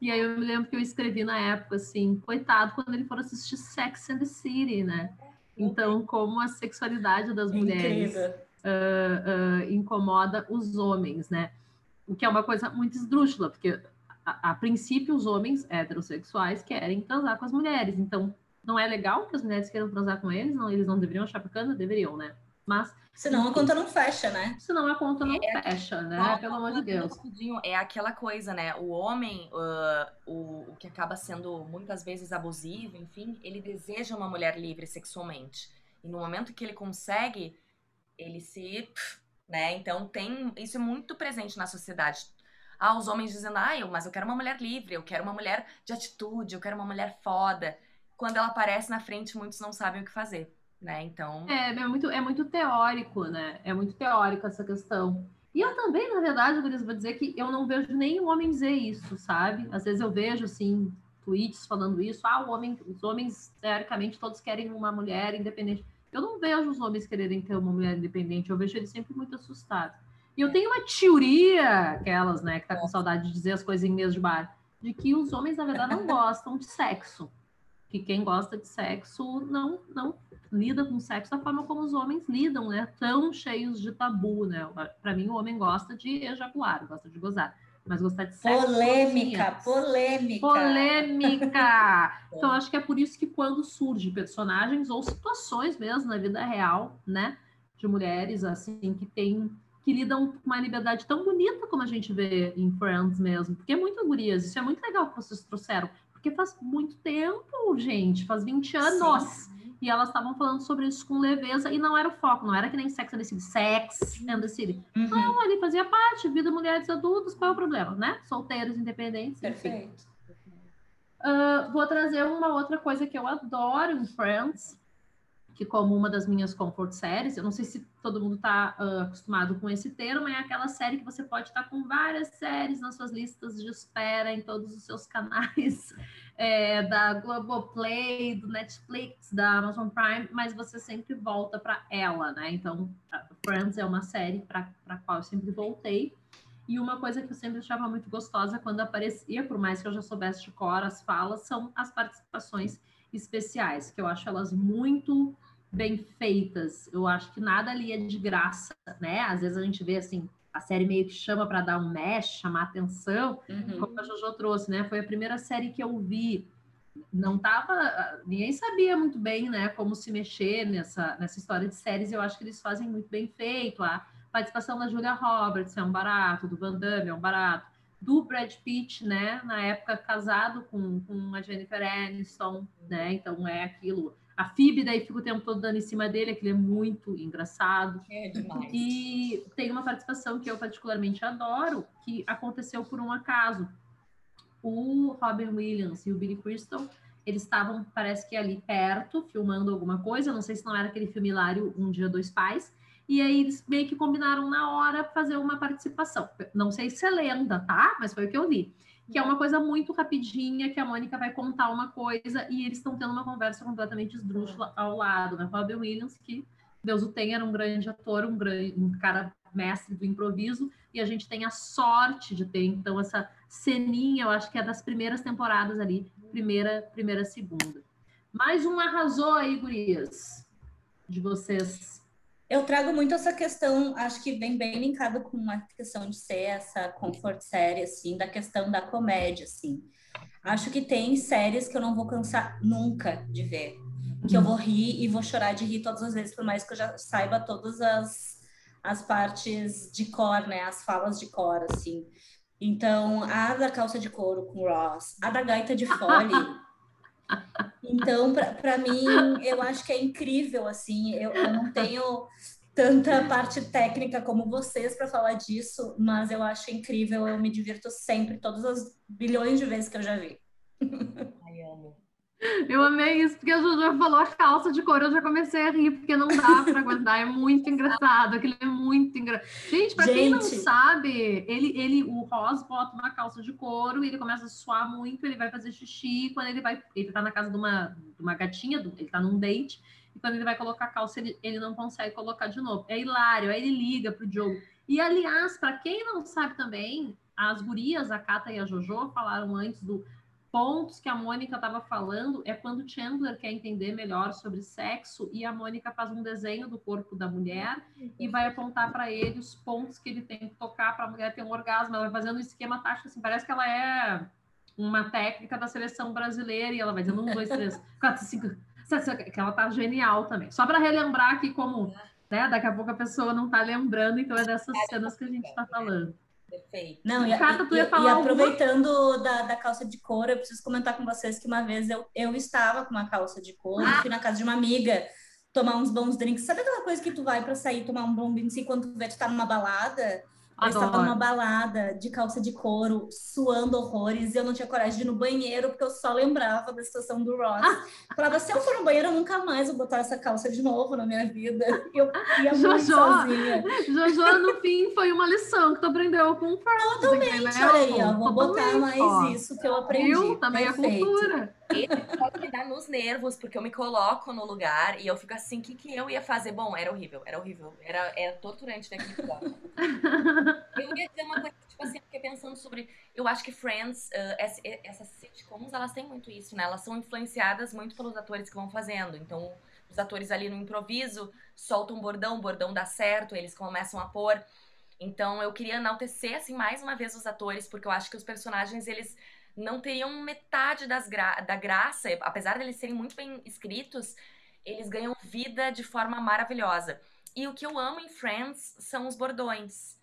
E aí eu me lembro que eu escrevi na época assim, coitado quando ele for assistir Sex and the City, né? Então, como a sexualidade das mulheres uh, uh, incomoda os homens, né? O que é uma coisa muito esdrúxula, porque a, a, princípio os homens heterossexuais querem transar com as mulheres. Então, não é legal que as mulheres queiram transar com eles, não, eles não deveriam achar bacana? Deveriam, né? Mas Senão a conta não fecha, né? Senão a conta não é, fecha, né? Não, Pelo amor de Deus. É aquela coisa, né? O homem, uh, o, o que acaba sendo muitas vezes abusivo, enfim, ele deseja uma mulher livre sexualmente. E no momento que ele consegue, ele se. Né? Então tem. Isso é muito presente na sociedade. Ah, os homens dizendo, ah, eu, mas eu quero uma mulher livre, eu quero uma mulher de atitude, eu quero uma mulher foda. Quando ela aparece na frente, muitos não sabem o que fazer né? Então. É, é muito, é muito teórico, né? É muito teórico essa questão. E eu também, na verdade, Gurias, vou dizer que eu não vejo nenhum homem dizer isso, sabe? Às vezes eu vejo, assim, tweets falando isso. Ah, o homem, os homens, teoricamente, todos querem uma mulher independente. Eu não vejo os homens quererem ter uma mulher independente, eu vejo eles sempre muito assustados. E eu tenho uma teoria, aquelas, né, que tá com saudade de dizer as coisas em mesa de bar, de que os homens, na verdade, não gostam de sexo. Que quem gosta de sexo não, não lida com sexo da forma como os homens lidam, né? Tão cheios de tabu, né? Para mim, o homem gosta de ejacular, gosta de gozar. Mas gostar de sexo. Polêmica, polêmica. Polêmica! [LAUGHS] então, acho que é por isso que quando surge personagens ou situações mesmo na vida real, né? De mulheres, assim, que tem que lidam com uma liberdade tão bonita como a gente vê em Friends mesmo. Porque é muito gurias, isso é muito legal que vocês trouxeram porque faz muito tempo, gente, faz 20 anos. Sim. E elas estavam falando sobre isso com leveza e não era o foco, não era que nem Sex and the City, Sex and the City. Uhum. Não, ali fazia parte, vida mulheres adultas, qual é o problema, né? Solteiros, independentes, Perfeito. Uh, vou trazer uma outra coisa que eu adoro em Friends, que como uma das minhas comfort séries, eu não sei se todo mundo está uh, acostumado com esse termo, é aquela série que você pode estar tá com várias séries nas suas listas de espera em todos os seus canais, [LAUGHS] é, da Globoplay, do Netflix, da Amazon Prime, mas você sempre volta para ela, né? Então, Friends é uma série para a qual eu sempre voltei. E uma coisa que eu sempre achava muito gostosa quando aparecia, por mais que eu já soubesse de cor as falas, são as participações especiais, que eu acho elas muito bem feitas. Eu acho que nada ali é de graça, né? Às vezes a gente vê assim, a série meio que chama para dar um mesh, chamar atenção, uhum. como a Jojo trouxe, né? Foi a primeira série que eu vi. Não tava, ninguém sabia muito bem, né, como se mexer nessa, nessa história de séries. Eu acho que eles fazem muito bem feito. A participação da Julia Roberts é um barato, do Van Damme é um barato, do Brad Pitt, né, na época casado com, com a Jennifer Aniston, né? Então é aquilo a Phoebe daí fica o tempo todo dando em cima dele, aquele é muito engraçado. É demais. E tem uma participação que eu particularmente adoro, que aconteceu por um acaso. O Robin Williams e o Billy Crystal, eles estavam, parece que ali perto, filmando alguma coisa, não sei se não era aquele filme hilário Um Dia, Dois Pais, e aí eles meio que combinaram na hora fazer uma participação. Não sei se é lenda, tá? Mas foi o que eu li que é uma coisa muito rapidinha, que a Mônica vai contar uma coisa e eles estão tendo uma conversa completamente esdrúxula ao lado, né? Robin Williams, que Deus o tenha, era um grande ator, um, grande, um cara mestre do improviso, e a gente tem a sorte de ter, então, essa ceninha, eu acho que é das primeiras temporadas ali, primeira, primeira, segunda. Mais um arrasou aí, gurias, de vocês eu trago muito essa questão, acho que vem bem linkado com a questão de ser essa comfort série, assim, da questão da comédia, assim. Acho que tem séries que eu não vou cansar nunca de ver. Que eu vou rir e vou chorar de rir todas as vezes, por mais que eu já saiba todas as, as partes de cor, né? As falas de cor, assim. Então, a da calça de couro com Ross, a da gaita de [LAUGHS] fole. Então, para mim, eu acho que é incrível, assim, eu, eu não tenho tanta parte técnica como vocês para falar disso, mas eu acho incrível, eu me divirto sempre, todas as bilhões de vezes que eu já vi. [LAUGHS] Eu amei isso, porque a Jojo falou a calça de couro, eu já comecei a rir, porque não dá para aguentar, é muito engraçado, aquele é muito engraçado. Gente, para quem não sabe, ele, ele, o Ross bota uma calça de couro e ele começa a suar muito, ele vai fazer xixi, quando ele vai, ele tá na casa de uma, de uma gatinha, ele tá num date, e quando ele vai colocar a calça, ele, ele não consegue colocar de novo. É hilário, aí ele liga pro Diogo. E, aliás, para quem não sabe também, as gurias, a Cata e a Jojo, falaram antes do pontos que a Mônica estava falando é quando Chandler quer entender melhor sobre sexo e a Mônica faz um desenho do corpo da mulher e vai apontar para ele os pontos que ele tem que tocar para a mulher ter um orgasmo. Ela vai fazendo um esquema tático assim, parece que ela é uma técnica da seleção brasileira e ela vai dizendo um, dois, três, [LAUGHS] quatro, cinco, sete, que ela tá genial também. Só para relembrar aqui como, né, daqui a pouco a pessoa não tá lembrando, então é dessas cenas que a gente está falando. Perfeito. Não, e, Cata, e, e, e aproveitando da, da calça de couro, eu preciso comentar com vocês que uma vez eu, eu estava com uma calça de couro, ah. fui na casa de uma amiga tomar uns bons drinks. Sabe aquela coisa que tu vai para sair tomar um bom drink enquanto tu vê tu tá numa balada? Eu estava numa balada de calça de couro, suando horrores, e eu não tinha coragem de ir no banheiro, porque eu só lembrava da situação do Ross. Ah. Falava, se eu for no banheiro, eu nunca mais vou botar essa calça de novo na minha vida. Eu ia Jojo, muito sozinha. Jojo, no fim, foi uma lição que tu aprendeu com o Friends. Totalmente, olha aí, ó, vou botar mais ó. isso que eu aprendi. Eu também Perfeito. a cultura. Esse pode me dar nos nervos, porque eu me coloco no lugar e eu fico assim, o que, que eu ia fazer? Bom, era horrível, era horrível. Era, era torturante daquele [LAUGHS] Eu ia dizer uma coisa, tipo assim, fiquei pensando sobre. Eu acho que Friends, uh, essa, essas sitcoms, elas têm muito isso, né? Elas são influenciadas muito pelos atores que vão fazendo. Então, os atores ali no improviso soltam um bordão, o bordão dá certo, eles começam a pôr. Então, eu queria enaltecer, assim, mais uma vez os atores, porque eu acho que os personagens, eles não teriam metade das gra da graça, apesar de eles serem muito bem escritos, eles ganham vida de forma maravilhosa. E o que eu amo em Friends são os bordões.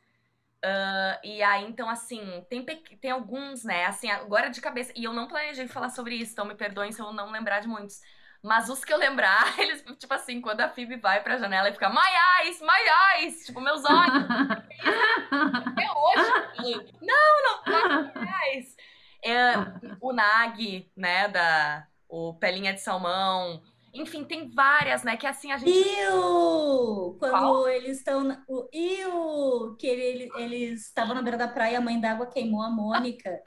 Uh, e aí, então, assim, tem, tem alguns, né? Assim, agora de cabeça. E eu não planejei falar sobre isso, então me perdoem se eu não lembrar de muitos. Mas os que eu lembrar, [LAUGHS] eles, tipo assim, quando a Phoebe vai pra janela e fica My eyes, my eyes! Tipo, meus olhos. [LAUGHS] Até hoje. Não, não, my eyes. É, o Nag, né, da... O Pelinha de Salmão. Enfim, tem várias, né? Que assim a gente. Iu! Quando Qual? eles estão. O Iu! Que ele, eles estavam na beira da praia, a mãe d'água queimou a Mônica.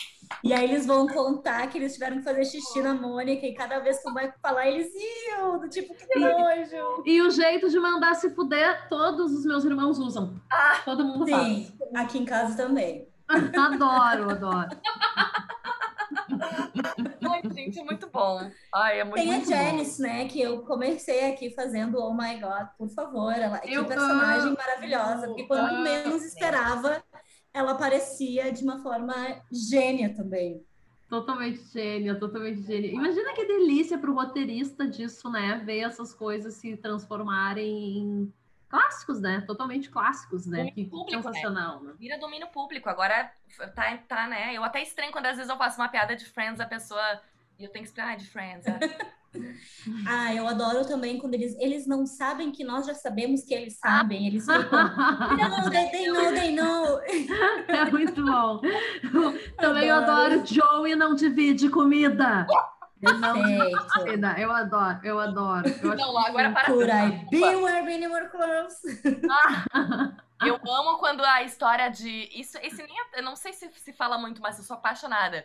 E aí eles vão contar que eles tiveram que fazer xixi na Mônica. E cada vez que o Michael falar, eles Iu! Do tipo, que nojo! E, e o jeito de mandar se fuder, todos os meus irmãos usam. Ah, Todo mundo Sim, faz. aqui em casa também. [LAUGHS] adoro, adoro. [LAUGHS] Ai, gente, é muito bom. Ai, é muito, Tem muito a Janice, bom. né? Que eu comecei aqui fazendo Oh My God, por favor. Ela, que personagem amo. maravilhosa. Porque quando amo. menos esperava, ela aparecia de uma forma gênia também. Totalmente gênia, totalmente gênia. Imagina que delícia para o roteirista disso, né? Ver essas coisas se transformarem em clássicos, né? Totalmente clássicos, né? que público, sensacional. Né? Né? Vira domínio público. Agora tá, tá, né? Eu até estranho quando às vezes eu faço uma piada de Friends, a pessoa. E eu tenho que explicar ah, de Friends. É. [LAUGHS] ah, eu adoro também quando eles, eles não sabem que nós já sabemos que eles sabem. Eles [LAUGHS] ficam. não, they, they know, they know. É muito bom. [LAUGHS] também eu adoro. eu adoro Joey não divide comida. Perfeito. Eu adoro, eu adoro. Eu não, agora para. Could I be wearing more clothes? [LAUGHS] eu amo quando a história de. Isso, esse nem. É, eu não sei se se fala muito, mas eu sou apaixonada.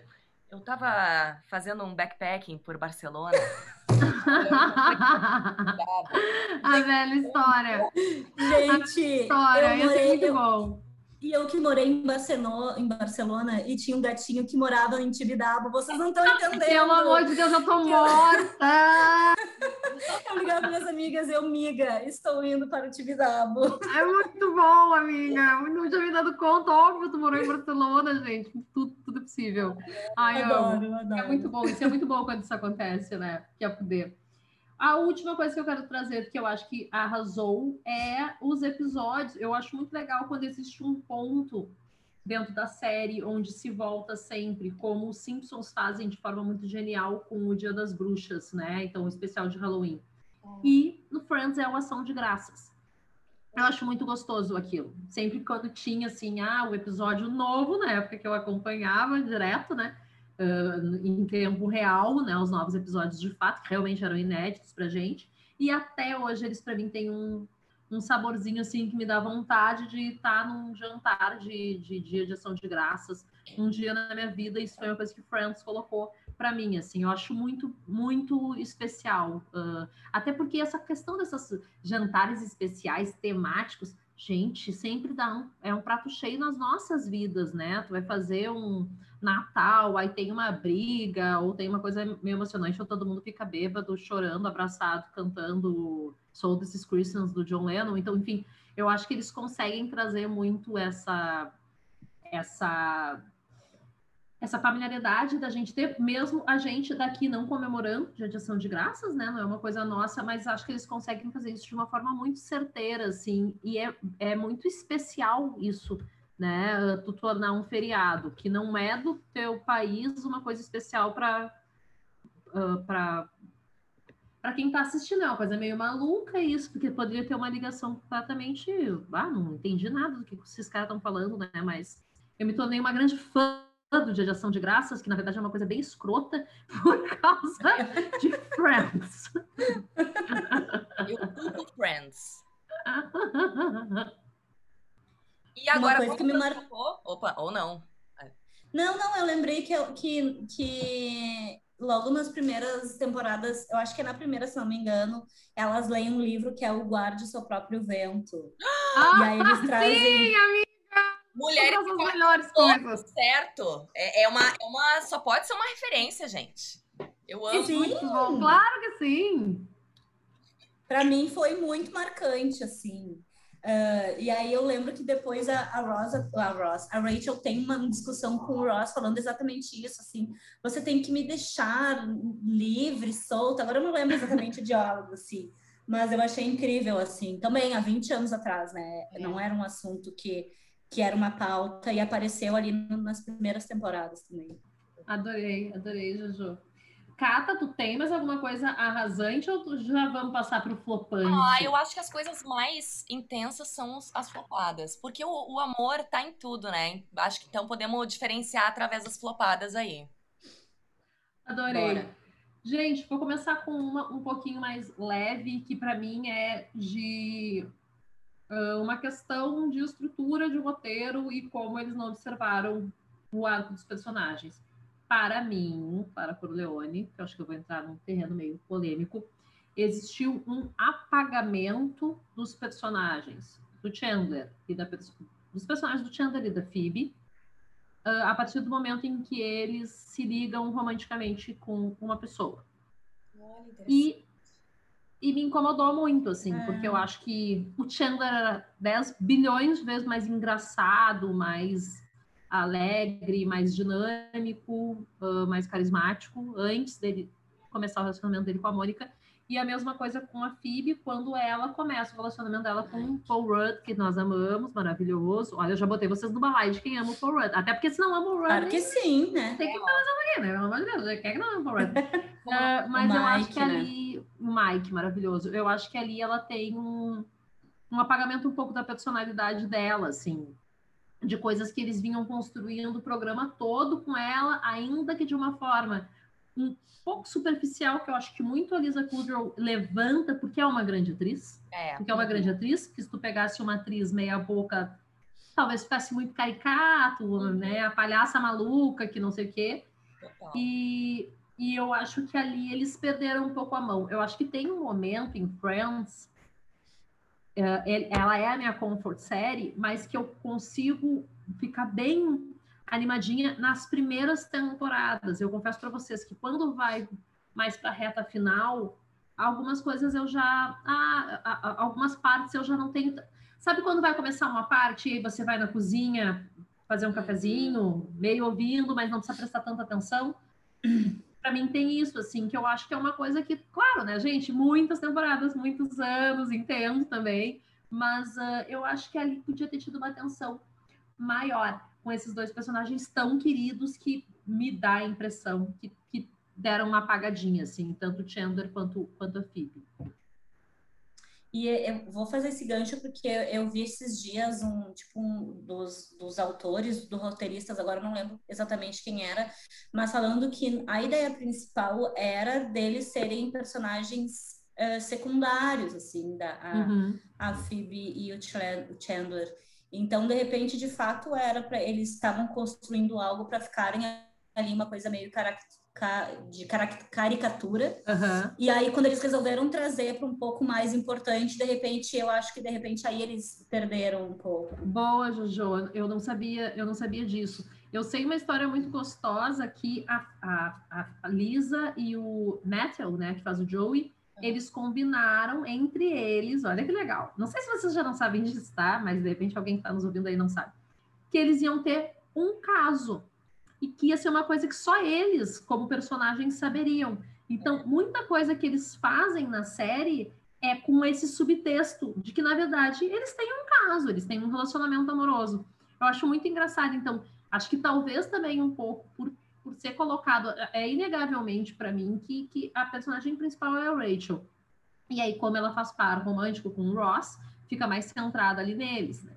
Eu tava fazendo um backpacking por Barcelona. [LAUGHS] [LAUGHS] a velha história. Gente, história, eu morei, muito bom. E eu que morei em Barcelona, em Barcelona e tinha um gatinho que morava em Tibidabo. Vocês não estão entendendo. Pelo amor de Deus, eu tô morta! [LAUGHS] eu ligava minhas amigas, eu, miga, estou indo para o Tibidabo. É muito bom, amiga. Não tinha me dado conta, óbvio, tu morou em Barcelona, gente. Tudo, tudo é possível. Ai, adoro, eu, adoro. É muito bom, isso é muito bom quando isso acontece, né? Que é poder. A última coisa que eu quero trazer, que eu acho que arrasou, é os episódios. Eu acho muito legal quando existe um ponto dentro da série onde se volta sempre, como os Simpsons fazem de forma muito genial com o Dia das Bruxas, né? Então, o especial de Halloween. E no Friends é uma ação de graças. Eu acho muito gostoso aquilo. Sempre quando tinha, assim, ah, o episódio novo, na época que eu acompanhava direto, né? Uh, em tempo real, né? Os novos episódios de fato, que realmente eram inéditos pra gente. E até hoje eles, para mim, têm um, um saborzinho assim que me dá vontade de estar num jantar de, de dia de ação de graças, um dia na minha vida. Isso foi uma coisa que Friends colocou para mim, assim, eu acho muito, muito especial. Uh, até porque essa questão desses jantares especiais, temáticos, gente, sempre dá um, é um prato cheio nas nossas vidas, né? Tu vai fazer um, Natal, aí tem uma briga, ou tem uma coisa meio emocionante, ou todo mundo fica bêbado, chorando, abraçado, cantando Soul This is Christmas do John Lennon. Então, enfim, eu acho que eles conseguem trazer muito essa essa essa familiaridade da gente ter, mesmo a gente daqui não comemorando de Ação de Graças, né? Não é uma coisa nossa, mas acho que eles conseguem fazer isso de uma forma muito certeira, assim, e é, é muito especial isso né? Tu tornar um feriado que não é do teu país uma coisa especial para uh, para para quem está assistindo, é uma coisa meio maluca isso, porque poderia ter uma ligação completamente. Ah, não entendi nada do que esses caras estão falando, né? Mas eu me tornei uma grande fã do Dia de Ação de Graças, que na verdade é uma coisa bem escrota, [LAUGHS] por causa de Friends. [LAUGHS] Eu amo Friends. [LAUGHS] E agora, Uma coisa que me marcou. Opa, ou não. É. Não, não, eu lembrei que, que, que logo nas primeiras temporadas, eu acho que é na primeira, se não me engano, elas leem um livro que é O Guarde Seu Próprio Vento. Ah, e aí eles trazem. Sim, amiga! Mulheres as melhores coisas. Certo. É, é, uma, é uma. Só pode ser uma referência, gente. Eu amo. Sim. Muito bom. Claro que sim. Para mim foi muito marcante, assim. Uh, e aí eu lembro que depois a, a Ross, a Ross, a Rachel tem uma discussão com o Ross falando exatamente isso, assim, você tem que me deixar livre, solta. Agora eu não lembro exatamente o diálogo, assim, mas eu achei incrível, assim, também há 20 anos atrás, né? É. Não era um assunto que que era uma pauta e apareceu ali nas primeiras temporadas também. Adorei, adorei, Jojo. Cata, tu tem mais alguma coisa arrasante ou tu já vamos passar pro flopante? Ah, eu acho que as coisas mais intensas são as flopadas. Porque o, o amor tá em tudo, né? Acho que então podemos diferenciar através das flopadas aí. Adorei. Bora. Gente, vou começar com uma um pouquinho mais leve, que para mim é de uh, uma questão de estrutura de roteiro e como eles não observaram o arco dos personagens para mim, para Corleone, que eu acho que eu vou entrar num terreno meio polêmico, existiu um apagamento dos personagens do Chandler e da dos personagens do Chandler e da Phoebe uh, a partir do momento em que eles se ligam romanticamente com uma pessoa. e, e me incomodou muito, assim, é. porque eu acho que o Chandler era 10 bilhões de vezes mais engraçado, mais alegre, mais dinâmico, uh, mais carismático, antes dele começar o relacionamento dele com a Mônica. E a mesma coisa com a Phoebe, quando ela começa o relacionamento dela com o Paul Rudd, que nós amamos, maravilhoso. Olha, eu já botei vocês no balaio de quem ama o Paul Rudd. Até porque se não ama o Rudd... Claro que sim, né? Tem que estar fazendo aqui, né? Pelo amor de Deus, quem é que não ama o Paul Rudd? uh, [LAUGHS] mas Mike, eu acho que né? ali... O Mike, maravilhoso. Eu acho que ali ela tem um, um apagamento um pouco da personalidade dela, assim de coisas que eles vinham construindo o programa todo com ela, ainda que de uma forma um pouco superficial, que eu acho que muito a Lisa Kudrow levanta, porque é uma grande atriz. É. Porque é uma grande atriz, que se tu pegasse uma atriz meia boca, talvez ficasse muito caricato, uhum. né? A palhaça maluca, que não sei o quê. E, e eu acho que ali eles perderam um pouco a mão. Eu acho que tem um momento em Friends ela é a minha comfort série, mas que eu consigo ficar bem animadinha nas primeiras temporadas. Eu confesso para vocês que quando vai mais para a reta final, algumas coisas eu já, ah, algumas partes eu já não tenho. Sabe quando vai começar uma parte e você vai na cozinha fazer um cafezinho, meio ouvindo, mas não precisa prestar tanta atenção? Para mim tem isso, assim, que eu acho que é uma coisa que, claro, né, gente, muitas temporadas, muitos anos, entendo também, mas uh, eu acho que ali podia ter tido uma atenção maior com esses dois personagens tão queridos que me dá a impressão que, que deram uma apagadinha, assim, tanto Chandler quanto, quanto a Phoebe. E eu vou fazer esse gancho porque eu vi esses dias um tipo um dos, dos autores, dos roteiristas, agora não lembro exatamente quem era, mas falando que a ideia principal era deles serem personagens uh, secundários, assim, da, a, uhum. a Phoebe e o Chandler. Então, de repente, de fato, era para eles estavam construindo algo para ficarem ali uma coisa meio característica de caricatura. Uhum. E aí, quando eles resolveram trazer para um pouco mais importante, de repente, eu acho que de repente aí eles perderam um pouco. Boa, Jojo. Eu não sabia, eu não sabia disso. Eu sei uma história muito gostosa que a, a, a Lisa e o Matthew, né, que faz o Joey, eles combinaram entre eles, olha que legal. Não sei se vocês já não sabem disso, tá? Mas de repente alguém que está nos ouvindo aí não sabe. Que eles iam ter um caso e que ia ser uma coisa que só eles, como personagens, saberiam. Então, muita coisa que eles fazem na série é com esse subtexto de que, na verdade, eles têm um caso, eles têm um relacionamento amoroso. Eu acho muito engraçado. Então, acho que talvez também um pouco por, por ser colocado, é inegavelmente para mim que, que a personagem principal é a Rachel. E aí, como ela faz par romântico com o Ross, fica mais centrada ali neles, né?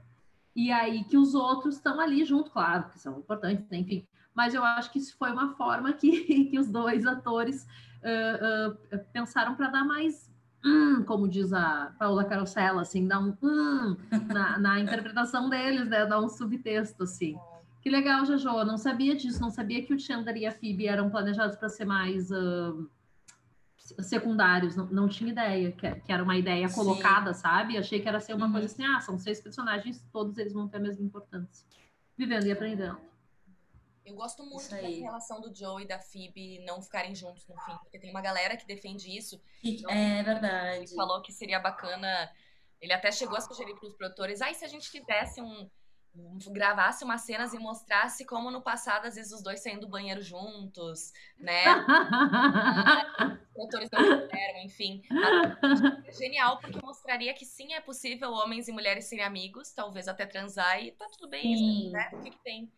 E aí que os outros estão ali junto, claro, que são importantes, né? enfim mas eu acho que isso foi uma forma que, [LAUGHS] que os dois atores uh, uh, pensaram para dar mais hum, como diz a Paula Carosella, assim, dar um hum na, na interpretação deles, né? Dar um subtexto, assim. Que legal, Jojo. Não sabia disso, não sabia que o Chandler e a Phoebe eram planejados para ser mais uh, secundários. Não, não tinha ideia que, que, era uma ideia colocada, Sim. sabe? Achei que era ser uma uhum. coisa assim, ah, são seis personagens, todos eles vão ter a mesma importância. Vivendo e aprendendo. Eu gosto muito da relação do Joe e da Phoebe não ficarem juntos no fim, porque tem uma galera que defende isso. Então, é verdade. Ele falou que seria bacana. Ele até chegou a sugerir para os produtores: ah, se a gente fizesse um, gravasse umas cenas e mostrasse como no passado, às vezes, os dois saindo do banheiro juntos, né? [LAUGHS] Os atores não fizeram, enfim. É genial, porque mostraria que sim, é possível homens e mulheres serem amigos, talvez até transar, e tá tudo bem, sim. né? O que, que tem?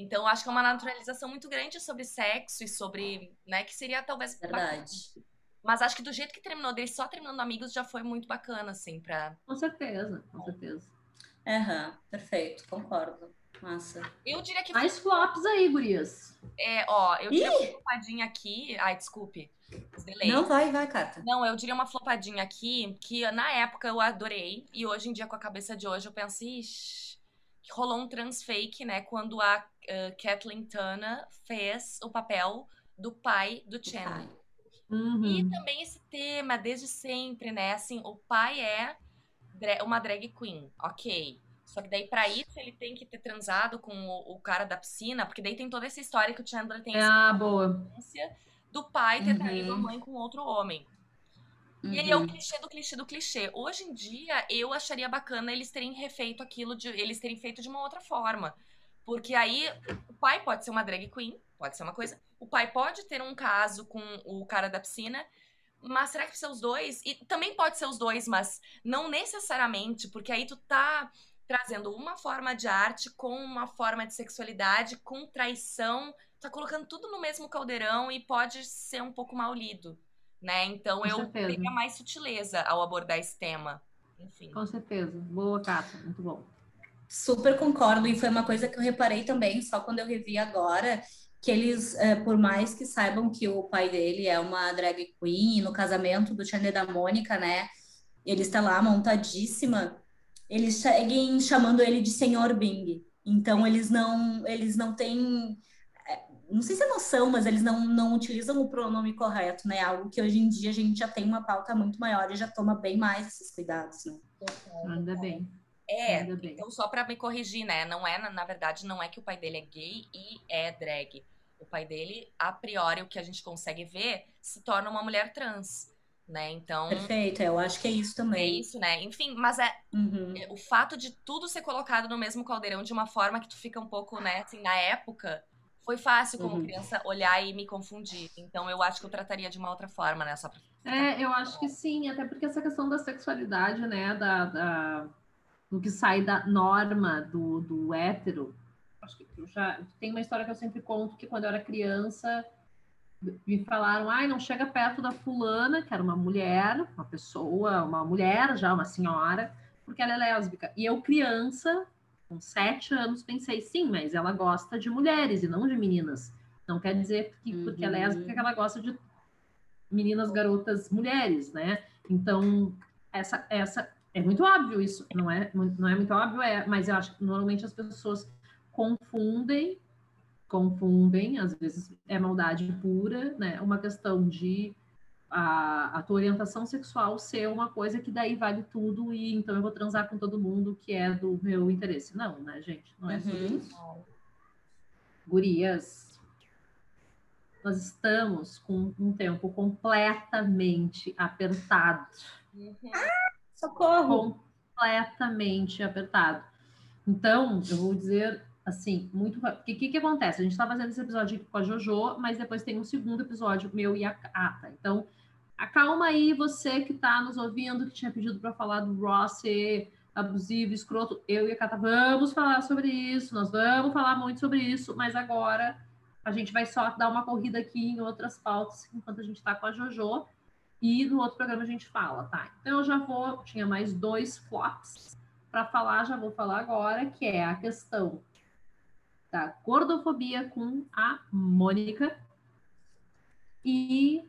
Então, acho que é uma naturalização muito grande sobre sexo e sobre, né, que seria talvez... Verdade. Mas acho que do jeito que terminou, dele só terminando amigos, já foi muito bacana, assim, pra... Com certeza, com certeza. Aham, perfeito, concordo. Massa. Eu diria que. Mais flops aí, gurias. É, ó, eu diria Ih! uma flopadinha aqui. Ai, desculpe. Delay. Não, vai, vai, Cata. Não, eu diria uma flopadinha aqui que na época eu adorei. E hoje em dia, com a cabeça de hoje, eu penso, ixi, rolou um trans fake, né? Quando a uh, Kathleen Turner fez o papel do pai do Chandler. Uhum. E também esse tema, desde sempre, né? Assim, o pai é uma drag queen, ok. Só que daí, pra isso, ele tem que ter transado com o, o, cara da piscina, porque daí tem toda essa história que o Chandler tem. Ah, boa. Do pai ter uhum. traído a mãe com outro homem. Uhum. E aí é o uhum. clichê do clichê do clichê. Hoje em dia, eu acharia bacana eles terem refeito aquilo, de, eles terem feito de uma outra forma. Porque aí, o pai pode ser uma drag queen, pode ser uma coisa. O pai pode ter um caso com o cara da piscina, mas será que precisa os dois? E também pode ser os dois, mas não necessariamente, porque aí tu tá trazendo uma forma de arte com uma forma de sexualidade, com traição, tá colocando tudo no mesmo caldeirão e pode ser um pouco mal lido, né? Então com eu certeza. teria mais sutileza ao abordar esse tema. Enfim. Com certeza. Boa, Cata. Muito bom. Super concordo, e foi uma coisa que eu reparei também, só quando eu revi agora, que eles, é, por mais que saibam que o pai dele é uma drag queen, no casamento do Chandler da Mônica, né? Ele está lá montadíssima, eles seguem chamando ele de Senhor Bing. Então eles não, eles não têm, não sei se é noção, mas eles não, não utilizam o pronome correto, né? Algo que hoje em dia a gente já tem uma pauta muito maior e já toma bem mais esses cuidados, né? Ainda bem. É, então só para me corrigir, né? Não é, na, na verdade, não é que o pai dele é gay e é drag. O pai dele, a priori, o que a gente consegue ver, se torna uma mulher trans. Né? Então. Perfeito, eu acho que é isso também. É isso, né? Enfim, mas é, uhum. é, o fato de tudo ser colocado no mesmo caldeirão de uma forma que tu fica um pouco, né, assim, na época, foi fácil como uhum. criança olhar e me confundir. Então eu acho que eu trataria de uma outra forma, né? Só pra... É, eu acho que sim, até porque essa questão da sexualidade, né, da, da do que sai da norma do, do hétero. Acho que eu já tem uma história que eu sempre conto que quando eu era criança me falaram, ai, não chega perto da fulana, que era uma mulher, uma pessoa, uma mulher já, uma senhora, porque ela é lésbica. E eu, criança, com sete anos, pensei, sim, mas ela gosta de mulheres e não de meninas. Não quer dizer que porque é lésbica que ela gosta de meninas, garotas, mulheres, né? Então, essa, essa é muito óbvio isso, não é, não é muito óbvio, é, mas eu acho que normalmente as pessoas confundem, confundem, às vezes é maldade pura, né? Uma questão de a, a tua orientação sexual ser uma coisa que daí vale tudo e então eu vou transar com todo mundo que é do meu interesse. Não, né, gente? Não é uhum. sobre isso. Gurias, nós estamos com um tempo completamente apertado. Uhum. Socorro! Completamente apertado. Então, eu vou dizer assim, muito. O que, que, acontece? A gente está fazendo esse episódio com a JoJo, mas depois tem um segundo episódio meu e a Ata. Então, acalma aí você que está nos ouvindo, que tinha pedido para falar do Ross abusivo, escroto. Eu e a Cata vamos falar sobre isso, nós vamos falar muito sobre isso, mas agora a gente vai só dar uma corrida aqui em outras pautas enquanto a gente está com a JoJo. E no outro programa a gente fala, tá? Então eu já vou, tinha mais dois flops para falar, já vou falar agora, que é a questão da gordofobia com a Mônica e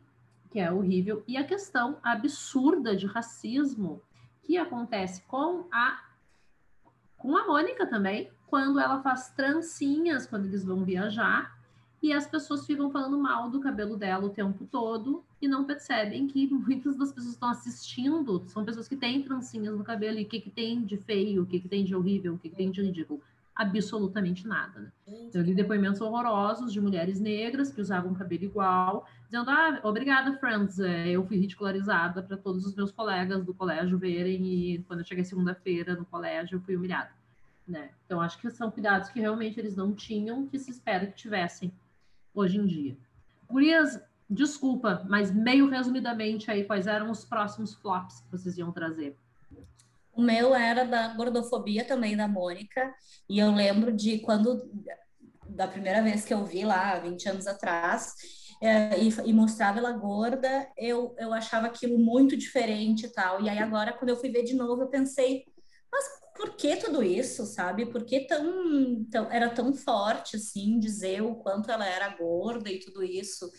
que é horrível e a questão absurda de racismo que acontece com a com a Mônica também, quando ela faz trancinhas quando eles vão viajar e as pessoas ficam falando mal do cabelo dela o tempo todo e não percebem que muitas das pessoas que estão assistindo são pessoas que têm trancinhas no cabelo e o que, que tem de feio, o que, que tem de horrível, o que, que tem de ridículo. Absolutamente nada. Né? Eu li depoimentos horrorosos de mulheres negras que usavam cabelo igual, dizendo: Ah, obrigada, Friends, é, eu fui ridicularizada para todos os meus colegas do colégio verem, e quando eu cheguei segunda-feira no colégio, eu fui humilhada. né? Então acho que são cuidados que realmente eles não tinham, que se espera que tivessem hoje em dia. Gurias, desculpa, mas meio resumidamente aí, quais eram os próximos flops que vocês iam trazer? O meu era da gordofobia também da Mônica, e eu lembro de quando da primeira vez que eu vi lá, 20 anos atrás, é, e, e, mostrava ela gorda, eu, eu achava aquilo muito diferente e tal. E aí agora, quando eu fui ver de novo, eu pensei, mas por que tudo isso, sabe? Por que tão, tão, era tão forte, assim, dizer o quanto ela era gorda e tudo isso?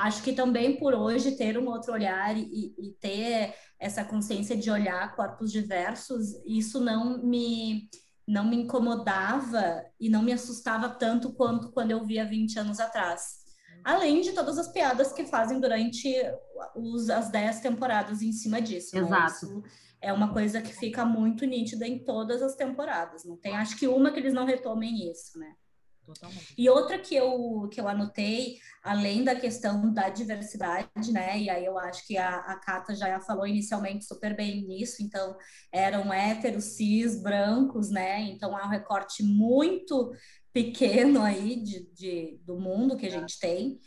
Acho que também por hoje ter um outro olhar e, e ter essa consciência de olhar corpos diversos, isso não me não me incomodava e não me assustava tanto quanto quando eu via 20 anos atrás. Além de todas as piadas que fazem durante os, as 10 temporadas em cima disso. Né? Exato. Né? é uma coisa que fica muito nítida em todas as temporadas. Não tem, acho que uma que eles não retomem isso, né? Totalmente. E outra que eu, que eu anotei, além da questão da diversidade, né? E aí eu acho que a, a Cata já falou inicialmente super bem nisso, então eram héteros, cis, brancos, né? Então há um recorte muito pequeno aí de, de, do mundo que a gente tem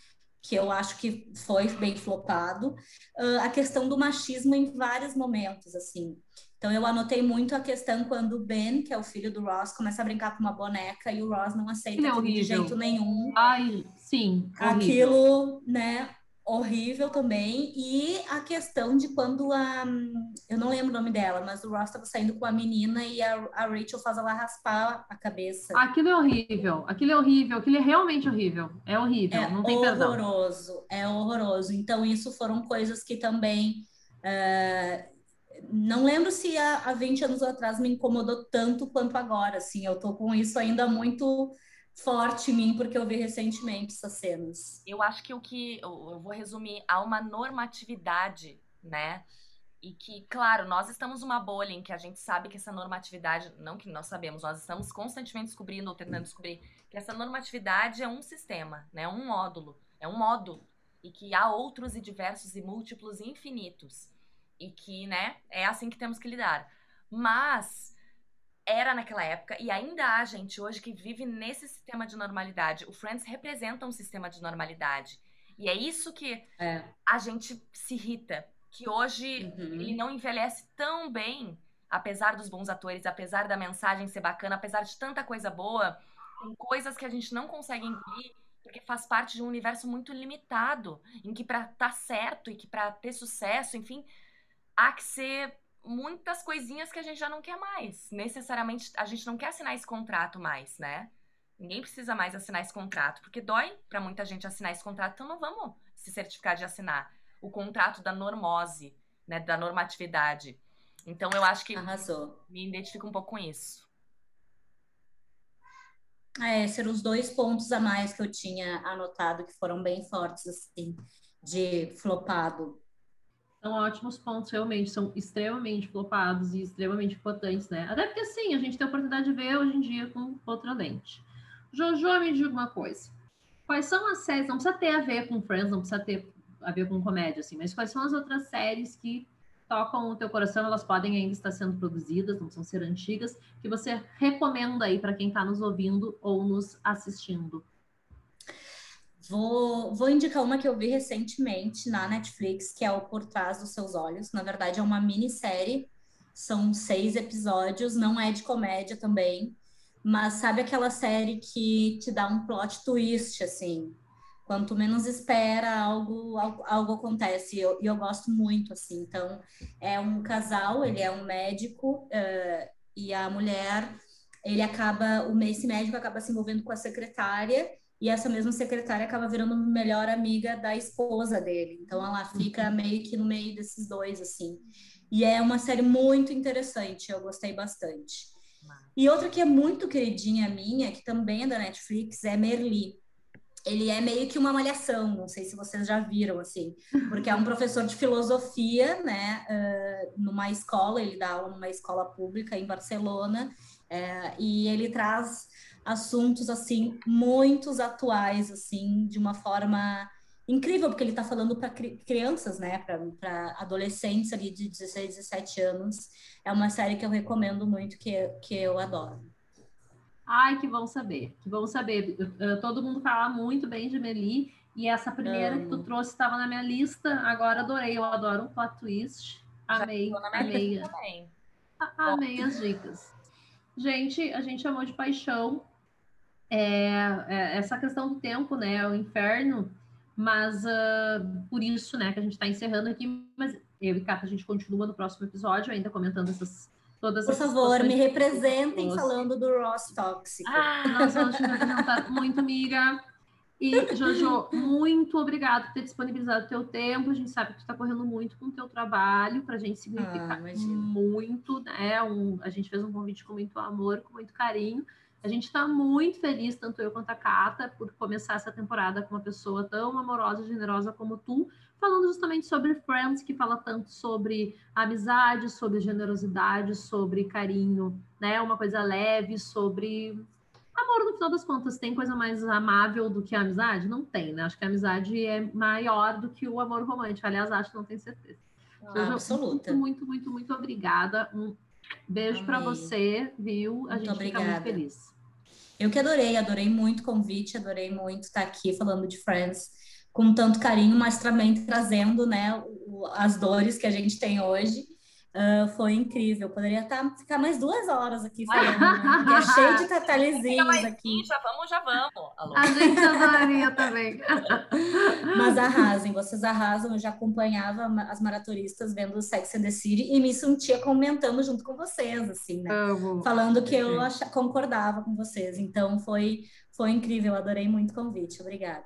que eu acho que foi bem flopado, uh, a questão do machismo em vários momentos, assim. Então eu anotei muito a questão quando o Ben, que é o filho do Ross, começa a brincar com uma boneca e o Ross não aceita é de jeito nenhum. Ai, sim. Aquilo, né? horrível também. E a questão de quando a. Eu não lembro o nome dela, mas o Ross estava saindo com a menina e a, a, Rachel faz ela raspar a cabeça. Aquilo é horrível. Aquilo é horrível. Aquilo é realmente horrível. É horrível. É não tem horroroso. Perdão. É horroroso. Então, isso foram coisas que também. Uh, não lembro se há, há 20 anos atrás me incomodou tanto quanto agora, assim, eu tô com isso ainda muito forte em mim, porque eu vi recentemente essas cenas. Eu acho que o que. Eu vou resumir, há uma normatividade, né? E que, claro, nós estamos numa bolha em que a gente sabe que essa normatividade, não que nós sabemos, nós estamos constantemente descobrindo ou tentando descobrir que essa normatividade é um sistema, né? Um módulo, é um modo. E que há outros e diversos e múltiplos e infinitos. E que, né, é assim que temos que lidar. Mas era naquela época e ainda há gente hoje que vive nesse sistema de normalidade. O Friends representa um sistema de normalidade. E é isso que é. a gente se irrita. Que hoje uhum. ele não envelhece tão bem, apesar dos bons atores, apesar da mensagem ser bacana, apesar de tanta coisa boa, tem coisas que a gente não consegue engolir porque faz parte de um universo muito limitado, em que para estar tá certo e que para ter sucesso, enfim, há que ser muitas coisinhas que a gente já não quer mais. Necessariamente, a gente não quer assinar esse contrato mais, né? Ninguém precisa mais assinar esse contrato, porque dói para muita gente assinar esse contrato, então não vamos se certificar de assinar o contrato da normose, né, da normatividade. Então eu acho que Arrasou. me identifico um pouco com isso. É, serão os dois pontos a mais que eu tinha anotado que foram bem fortes assim de flopado são ótimos pontos, realmente, são extremamente flopados e extremamente importantes, né? Até porque, sim, a gente tem a oportunidade de ver hoje em dia com outra lente. Jojo, me diga uma coisa. Quais são as séries, não precisa ter a ver com Friends, não precisa ter a ver com comédia, assim, mas quais são as outras séries que tocam o teu coração, elas podem ainda estar sendo produzidas, não precisam ser antigas, que você recomenda aí para quem está nos ouvindo ou nos assistindo? Vou, vou indicar uma que eu vi recentemente na Netflix, que é o Por Trás dos Seus Olhos. Na verdade, é uma minissérie, são seis episódios, não é de comédia também, mas sabe aquela série que te dá um plot twist, assim? Quanto menos espera, algo, algo, algo acontece. E eu, eu gosto muito, assim. Então, é um casal, ele é um médico, uh, e a mulher, ele acaba, esse médico acaba se envolvendo com a secretária e essa mesma secretária acaba virando melhor amiga da esposa dele. Então ela fica uhum. meio que no meio desses dois, assim. E é uma série muito interessante, eu gostei bastante. E outra que é muito queridinha minha, que também é da Netflix, é Merli. Ele é meio que uma malhação, não sei se vocês já viram, assim, porque é um professor de filosofia, né, uh, numa escola, ele dá aula numa escola pública em Barcelona, uh, e ele traz assuntos assim muitos atuais assim de uma forma incrível porque ele está falando para cri crianças né para adolescentes ali de 16 17 anos é uma série que eu recomendo muito que, que eu adoro Ai, que bom saber, que bom saber. Todo mundo fala muito bem de Meli, e essa primeira que tu trouxe estava na minha lista, agora adorei, eu adoro um plot twist. Amei, amei. Amei as dicas. Gente, a gente amou de paixão. É, é, essa questão do tempo, né? É o inferno, mas uh, por isso, né, que a gente está encerrando aqui, mas eu e Cata, a gente continua no próximo episódio, ainda comentando essas todas Por favor, me representem falando do Ross Tóxico. Ah, nós vamos te apresentar muito, amiga. E, Jojo, muito obrigada por ter disponibilizado o teu tempo. A gente sabe que tu está correndo muito com o teu trabalho, para a gente significa ah, muito, né? Um, a gente fez um convite com muito amor, com muito carinho. A gente está muito feliz, tanto eu quanto a Cata, por começar essa temporada com uma pessoa tão amorosa e generosa como tu, falando justamente sobre Friends, que fala tanto sobre amizade, sobre generosidade, sobre carinho, né? Uma coisa leve, sobre amor, no final das contas, tem coisa mais amável do que a amizade? Não tem, né? Acho que a amizade é maior do que o amor romântico. Aliás, acho que não tenho certeza. Ah, absoluta. Muito, muito, muito, muito obrigada. Um beijo para você, viu? A muito gente obrigada. fica muito feliz. Eu que adorei, adorei muito o convite, adorei muito estar aqui falando de Friends com tanto carinho, mas também trazendo né, as dores que a gente tem hoje. Uh, foi incrível. Poderia tá, ficar mais duas horas aqui falando, né? é cheio de tatalizinhos aqui. Já vamos, já vamos. Alô. A gente adoraria também. [LAUGHS] Mas arrasem, vocês arrasam. Eu já acompanhava as maratoristas vendo Sex and the City e me sentia comentando junto com vocês, assim, né? Amo. Falando que eu ach... concordava com vocês. Então foi, foi incrível. adorei muito o convite. Obrigada.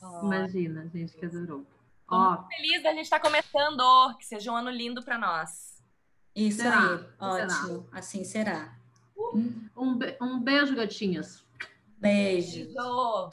Oh. Imagina, gente que adorou. Ó, oh. feliz da gente estar tá começando. Que seja um ano lindo para nós. Isso será? aí, ótimo. Será? Assim será. Um, um beijo, gatinhas. Beijo. beijo.